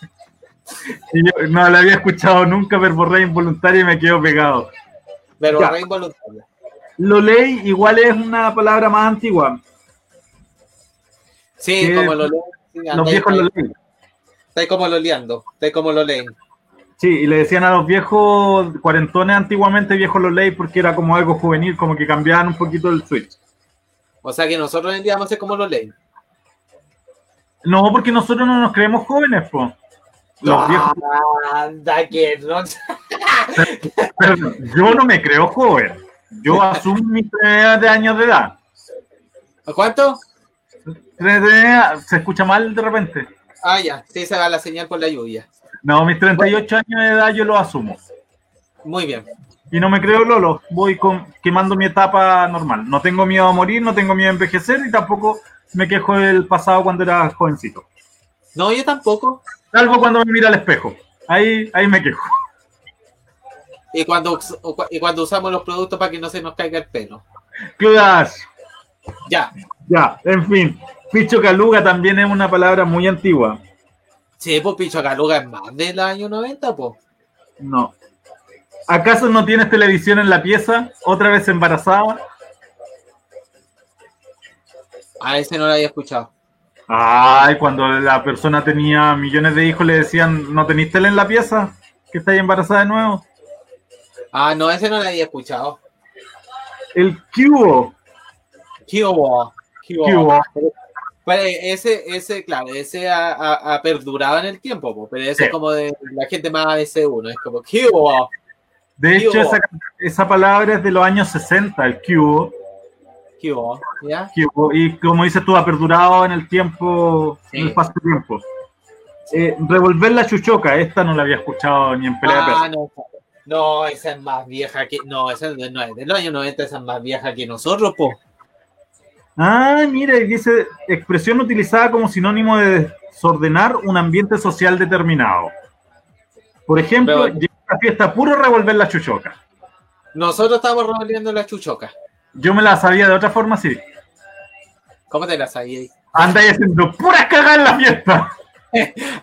Y yo no la había escuchado nunca, verborrea involuntaria, y me quedo pegado. Verborrea involuntaria. Lo ley igual es una palabra más antigua. Sí, como lo sí, Los viejos lo leen. Estáis como lo liando. Estáis como lo leen. Sí, y le decían a los viejos cuarentones antiguamente viejos los ley porque era como algo juvenil, como que cambiaban un poquito el switch. O sea que nosotros hoy en día vamos a ser como lo leen. No, porque nosotros no nos creemos jóvenes, po. Los viejos- Anda, que no. pero yo no me creo joven. Yo asumo mis 30 años de edad. ¿A cuánto? 30 se escucha mal de repente. Ah, ya, sí se va la señal por la lluvia. No, mis 38 años de edad yo lo asumo. Muy bien. Y no me creo Lolo. Voy con, quemando mi etapa normal. No tengo miedo a morir, no tengo miedo a envejecer y tampoco me quejo del pasado cuando era jovencito. No, yo tampoco. Salvo cuando me mira al espejo. Ahí, ahí me quejo. Y cuando, y cuando usamos los productos para que no se nos caiga el pelo. Clash. Ya. Ya, en fin. Picho caluga también es una palabra muy antigua. Sí, pues Picho Caluga es más del año 90, pues. No. ¿Acaso no tienes televisión en la pieza? ¿Otra vez embarazada? A ese no lo había escuchado. Ay, cuando la persona tenía millones de hijos le decían, ¿no tenés tele en la pieza? ¿Que estáis embarazada de nuevo? Ah, no, ese no lo había escuchado. El cubo. ¿Qué hubo? Pero ese, ese, claro, ese ha, ha- ha perdurado en el tiempo, po, pero ese Sí. es como de la gente más ABC1, es como, ¿qué hubo? De hecho, Cubo. esa, esa palabra es de los años 60, el cubo. ¿Qué hubo? ¿Ya? cubo. Y como dices tú, ha perdurado en el tiempo, en el paso del tiempo. Eh, revolver la chuchoca, esta no la había escuchado ni en pelea Ah, no, no, esa es más vieja que, no, esa es de- no, es del año 90, esa es más vieja que nosotros, po. Ah, mira, y dice expresión utilizada como sinónimo de desordenar un ambiente social determinado. Por ejemplo, Pero- llega a la fiesta puro revolver la chuchoca. Nosotros estamos revolviendo la chuchoca. Yo me la sabía de otra forma, sí. ¿Cómo te la sabías? Anda ahí haciendo puras cagadas en la fiesta.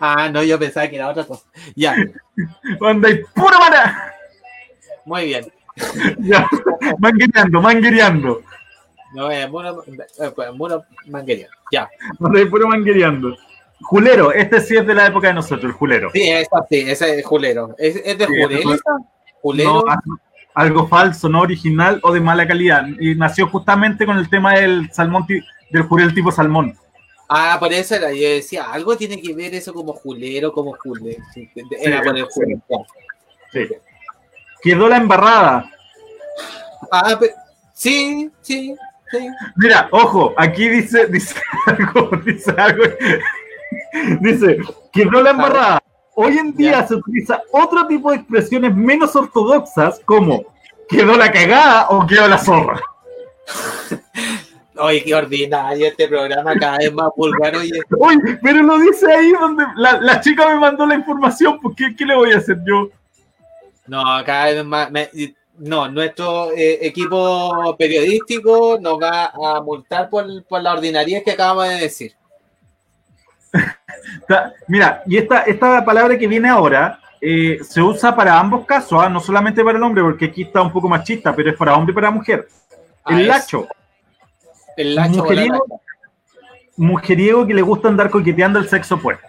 Ah, no, yo pensaba que era otra cosa. Ya, Anda ahí pura mana. muy bien. Ya, manguereando, manguereando. No, es eh, pues, muro manguería. Ya. Anda ahí puro manguereando. Julero, este sí es de la época de nosotros, el julero. Sí, esa sí, ese es Julero. ¿Es, es de Sí, Julero? ¿Julero? No, algo falso, no original o de mala calidad. Y nació justamente con el tema del salmón, del jurel tipo salmón. Ah, por eso era, yo decía, algo tiene que ver eso como Julero, como Julero. Sí, Era por el Julero. Sí. Quedó la embarrada. Ah, pe- sí, sí, sí. Mira, ojo, aquí dice, dice algo, dice algo. Dice, quedó la embarrada. Hoy en día se utiliza otro tipo de expresiones menos ortodoxas como quedó la cagada o quedó la zorra. Oye, qué ordinario este programa, cada vez más vulgar. Oye, Uy, pero lo dice ahí donde la, la chica me mandó la información, pues ¿qué, qué le voy a hacer yo? no, cada vez más. me- no, nuestro eh, equipo periodístico nos va a multar por, por la ordinariedad que acabamos de decir. Mira, y esta, esta palabra que viene ahora eh, se usa para ambos casos, ¿ah? no solamente para el hombre, porque aquí está un poco machista, pero es para hombre y para mujer. Ah, El lacho, El lacho la mujeriego, mujeriego que le gusta andar coqueteando el sexo opuesto.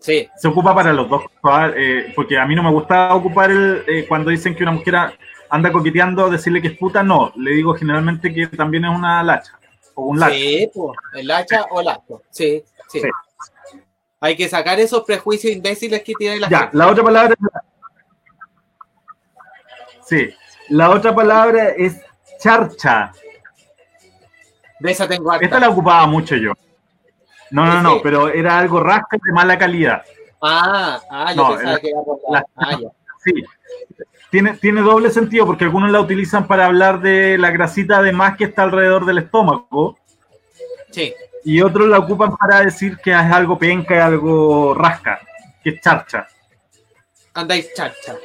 Sí, Se ocupa para los dos, ¿ah? Eh, porque a mí no me gusta ocupar el, eh, cuando dicen que una mujer anda coqueteando, decirle que es puta, no, le digo generalmente que también es una lacha o un lacho. sí, pues, el hacha o lacho. Sí, sí, Sí. Hay que sacar esos prejuicios imbéciles que tiene la Ya, gente. la otra palabra Sí, la otra palabra es charcha. De esa tengo harta. Esta la ocupaba mucho yo. No, no, no, pero era algo rasca de mala calidad. Ah, ah, yo No, pensaba que era por la... la- Ah, ya. Sí. Tiene, tiene doble sentido porque algunos la utilizan para hablar de la grasita de más que está alrededor del estómago Sí. y otros la ocupan para decir que es algo penca, algo rasca, que es charcha. Andáis chacha.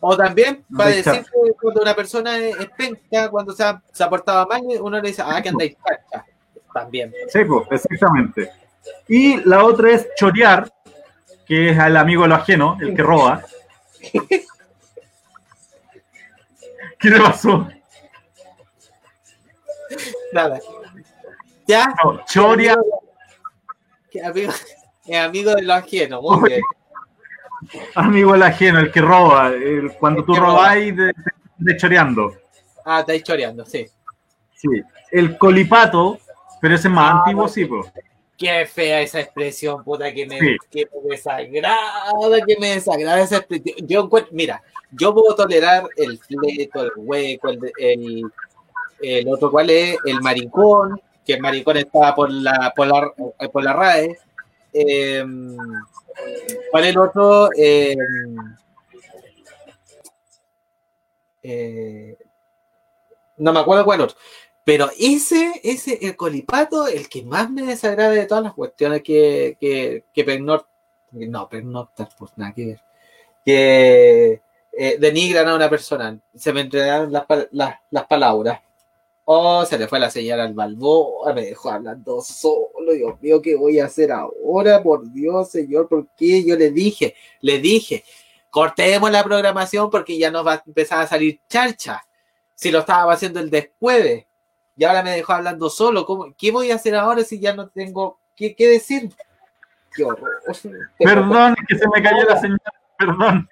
O también para Andáis decir que cuando una persona es, penca, cuando se ha, se ha portado mal, uno le dice, ah, que andáis chacha. También. Sí, pues, exactamente. Y la otra es chorear, que es al amigo de lo ajeno, el que roba. ¿Qué le pasó? Nada. ¿Ya? No, chorea, Que amigo, amigo de lo ajeno, muy bien. amigo del ajeno, el que roba. el- cuando tú que roba. robáis de, de choreando. Ah, estáis choreando, sí. Sí. El colipato, pero ese es más Ah, antiguo, no. sí, pues. Qué fea esa expresión, puta, que me, Sí. que me desagrada, que me desagrada esa expresión. Yo mira, yo puedo tolerar el fleto, el hueco, el, el, el otro, ¿cuál es? El maricón, que el maricón está por la, por la, eh, por la RAE. Eh, ¿Cuál es el otro? Eh, eh, no me acuerdo cuál otro. Pero ese, ese, el colipato, el que más me desagrada de todas las cuestiones que, que, que pernor- no, pernoctar, pues nada que ver, que eh, denigran a una persona. Se me entregaron las, las, las palabras. Oh, se le fue la señal al Balboa, me dejó hablando solo. Dios mío, ¿qué voy a hacer ahora? Por Dios, señor, ¿por qué? Yo le dije, le dije, cortemos la programación porque ya nos va a empezar a salir charcha. Si lo estaba haciendo el después y ahora me dejó hablando solo. ¿Cómo, ¿Qué voy a hacer ahora si ya no tengo qué, qué decir? Qué horror. Perdón, que se me cayó la señal. Perdón.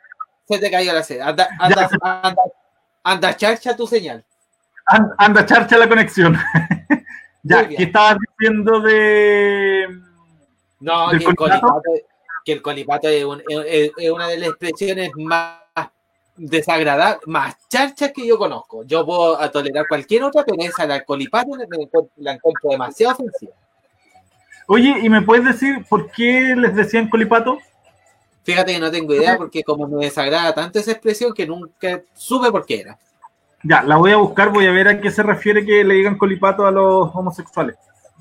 Se te cayó la señal. Anda, anda, anda, anda, charcha tu señal. An- Anda, charcha la conexión. ya. ¿qué estabas diciendo de. No, ¿Del que el, colipato? colipato, que el colipato es, un- es- es una de las expresiones más desagradables, más charchas que yo conozco. Yo puedo tolerar cualquier otra, pero esa, la colipato, la, encuentro demasiado ofensiva. Oye, ¿y me puedes decir por qué les decían colipato? Fíjate que no tengo idea porque como me desagrada tanto esa expresión que nunca supe por qué era. Ya, la voy a buscar, voy a ver a qué se refiere que le digan colipato a los homosexuales.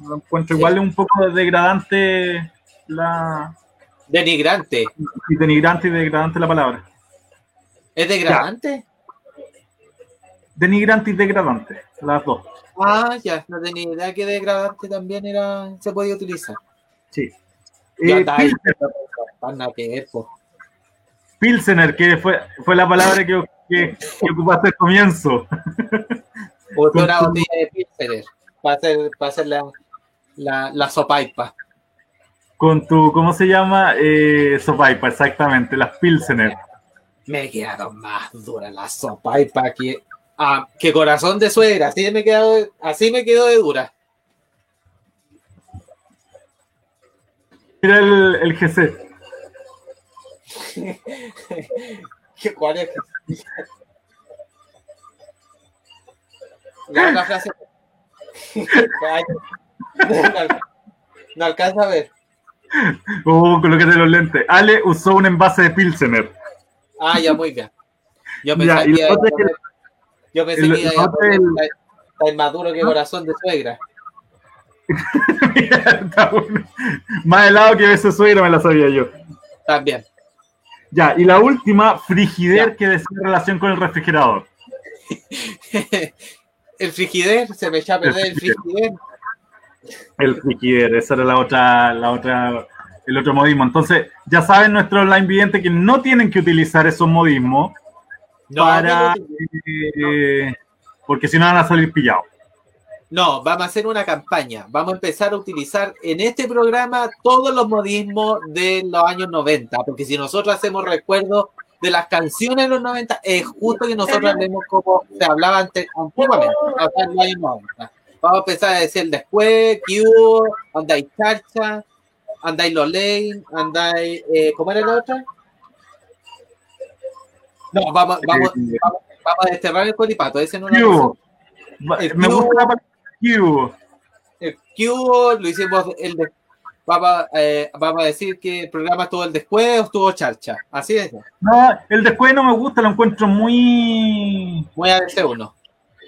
Lo encuentro igual es un poco degradante la. Denigrante. y denigrante y degradante la palabra. ¿Es degradante? Denigrante y degradante, las dos. Ah, ya, no tenía idea que degradante también era, se podía utilizar. Sí. Yo Eh, ahí, Pilsener, que fue, fue la palabra que, que, que ocupaste al comienzo. Una botella de Pilsener para hacer, para hacer la, la, la sopaipa. Con tu, ¿cómo se llama? Eh, sopaipa, exactamente, las Pilsener. Me quedaron más duras las sopaipa que, ah, que corazón de suegra. Así me quedó, así me quedó de dura. Mira el, el GC. ¿Qué, ¿Cuál es? La otra frase. No alcanza a ver. Uh, colócate los lentes. Ale usó un envase de Pilsener. Ah, ya, muy bien. Yo Ya, y que, iba yo pensé que iba a tan- maduro que corazón de suegra. Está bueno. Más helado que beso suegra me la sabía yo. También. Ya, y la última, frigider, que decía relación con el refrigerador. el frigider, se me echó a perder el frigider. El frigider, esa era la otra, la otra, el otro modismo. Entonces, ya saben nuestros online videntes que no tienen que utilizar esos modismos No, para, no, eh, porque si no van a salir pillados. No, vamos a hacer una campaña. Vamos a empezar a utilizar en este programa todos los modismos de los años 90, porque si nosotros hacemos recuerdo de las canciones de los 90, es justo que nosotros hablemos como se hablaba antes, antiguamente, o sea, en los años 90. Vamos a empezar a decir después, que hubo, andáis charcha, andáis lolane, andáis, eh, ¿cómo era la otra? No, vamos, vamos, vamos, vamos a desterrar el colipato, ese no. El Me gusta la palabra ¿qué hubo? el hubo, lo hicimos el de, vamos, eh, vamos a decir que el programa estuvo el después o estuvo charcha. Así es. No, el después no me gusta, lo encuentro muy. Muy ABC1.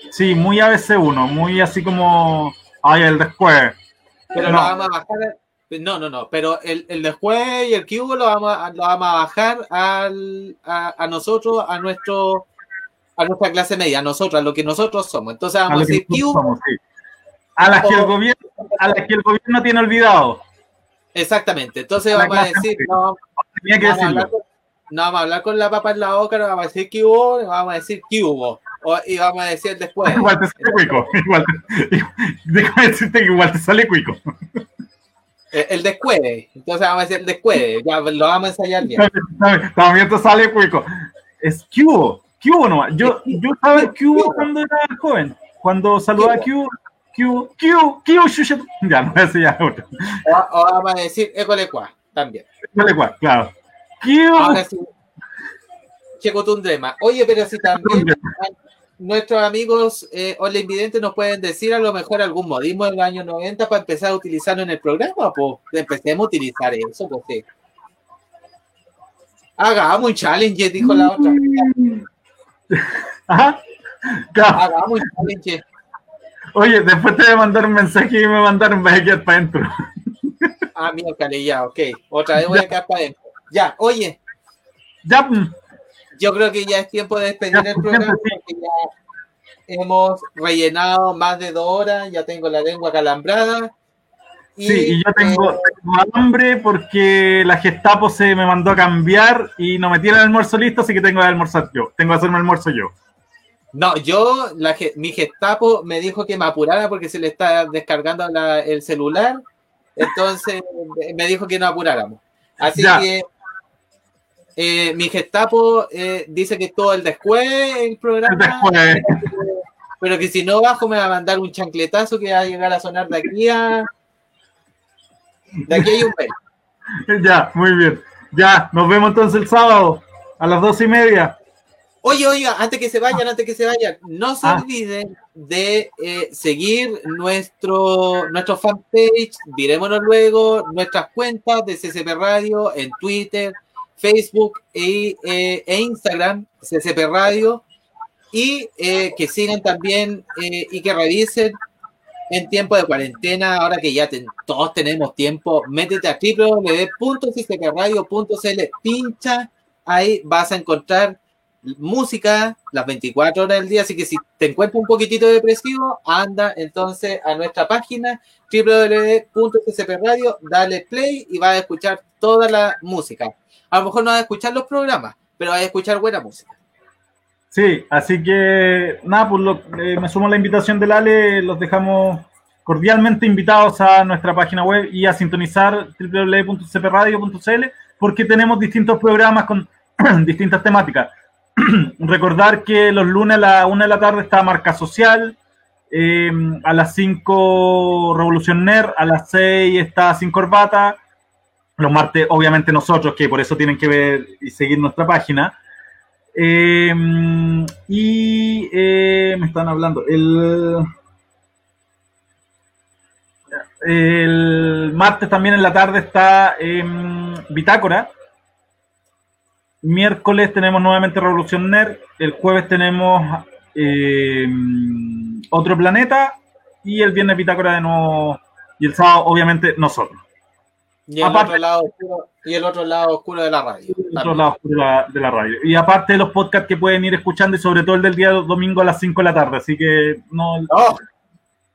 Sí, muy ABC1, muy así como. Ay, el después. Pero No. lo vamos a bajar. No, no, no. Pero el, el después y el hubo lo vamos a, lo vamos a bajar al, a, a nosotros, a nuestro a nuestra clase media, a nosotros, a lo que nosotros somos. Entonces A vamos a que decir somos, sí. A las que el O- gobierno, a las que el gobierno tiene olvidado. Exactamente. Entonces vamos a decir, no, Tenía que no vamos a hablar con- no vamos a hablar con la papa en la boca, no vamos a decir que hubo, vamos a decir que hubo. O- y vamos a decir después. Igual te sale cuico. Igual déjame decirte que igual te sale cuico. El, el descueve. Entonces vamos a decir el. Ya lo vamos a ensayar bien. También te sale cuico. Es Cubo. Cubo nomás. Yo, yo estaba en Cubo cuando era joven. Cuando saludaba a Cubo, Q, Q, Q. Ya, no, ese ya otro. O, o vamos a decir Ecolecua también. Dale, cual, claro. Q. Ahora sí. Checotundrema. Oye, pero si también nuestros amigos eh, online videntes nos pueden decir a lo mejor algún modismo del año 90 para empezar a utilizarlo en el programa, pues empecemos a utilizar eso, pues sí. Hagamos un challenge, dijo la otra. Ajá. Claro. Hagamos un challenge. Oye, después te voy a mandar un mensaje y me mandaron a quedar para adentro. Ah, miércoles, ya, ok. Otra vez voy a quedar para adentro. Ya, oye, Ya, mm, yo creo que ya es tiempo de despedir el programa porque ya hemos rellenado más de dos horas, ya tengo la lengua calambrada. Y, sí, y yo tengo, eh, tengo hambre porque la Gestapo se me mandó a cambiar y no me tiene el almuerzo listo, así que tengo que almorzar yo. Tengo que hacerme el almuerzo yo. no, yo, la, mi gestapo me dijo que me apurara porque se le está descargando la- el celular, entonces me dijo que no apuráramos. Así Ya. que eh, mi gestapo eh, dice que todo el después el programa, Después. pero que si no bajo me va a mandar un chancletazo que va a llegar a sonar de aquí a... De aquí hay un mes. Ya, muy bien. Ya, nos vemos entonces el sábado a las dos y media. Oye, oiga, antes que se vayan, antes que se vayan, no se Ah. olviden de eh, seguir nuestro, nuestro fanpage, dirémonos luego, nuestras cuentas de CCP Radio en Twitter, Facebook e, eh, e Instagram, CCP Radio, y eh, que sigan también eh, y que revisen en tiempo de cuarentena, ahora que ya ten- todos tenemos tiempo, métete a www.ccpradio.cl, pincha, ahí vas a encontrar música las 24 horas del día, así que si te encuentras un poquitito depresivo, anda entonces a nuestra página www.ccpradio, dale play y vas a escuchar toda la música. A lo mejor no vas a escuchar los programas, pero vas a escuchar buena música. Sí, así que nada, pues lo- eh, me sumo a la invitación del Ale, los dejamos cordialmente invitados a nuestra página web y a sintonizar www.cpradio.cl porque tenemos distintos programas con distintas temáticas. Recordar que los lunes a la una de la tarde está Marca Social, eh, a las 5 Revolución Nerd, a las 6 está Sin Corbata, los martes obviamente nosotros, que por eso tienen que ver y seguir nuestra página. Eh, y eh, me están hablando. El, el martes también en la tarde está em, Bitácora. Miércoles tenemos nuevamente Revolución Nerd. El jueves tenemos em, Otro Planeta. Y el viernes Bitácora de nuevo. Y el sábado, obviamente, nosotros. Y el, Aparte- otro lado oscuro, y el otro lado oscuro de la radio. otro también. lado de la, de la radio. Y aparte de los podcasts que pueden ir escuchando, y sobre todo el del día domingo a las 5 de la tarde. Así que no.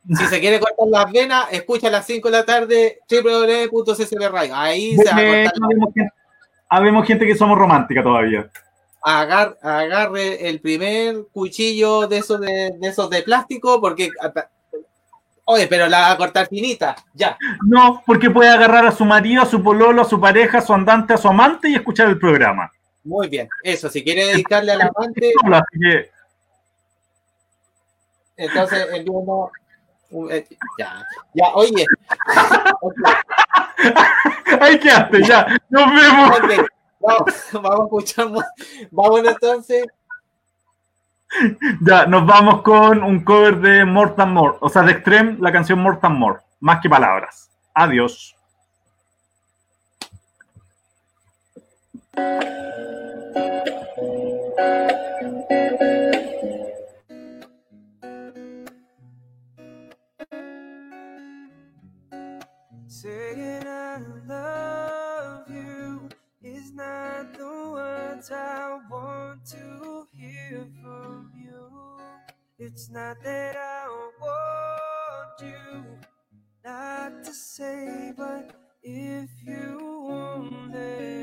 Si se quiere cortar las venas, escucha a las 5 de la tarde www.ccpradio. Ahí se va a cortar habemos gente, habemos gente que somos romántica todavía. agar- agarre el primer cuchillo de esos de, de esos de plástico porque oye pero la va a cortar finita ya No, porque puede agarrar a su marido, a su pololo, a su pareja, a su andante, a su amante y escuchar el programa. muy bien eso si quiere dedicarle al amante entonces envíenos un- eh, ya ya oye ahí quedaste, ya. Nos vemos. ok, vamos, vamos mu- vamos entonces Ya, nos vamos con un cover de More Than More. O sea, de Extreme, la canción More Than More. Más que palabras. Adiós. Saying I love you is not the I want to hear. It's not that I want you not to say, but if you want knew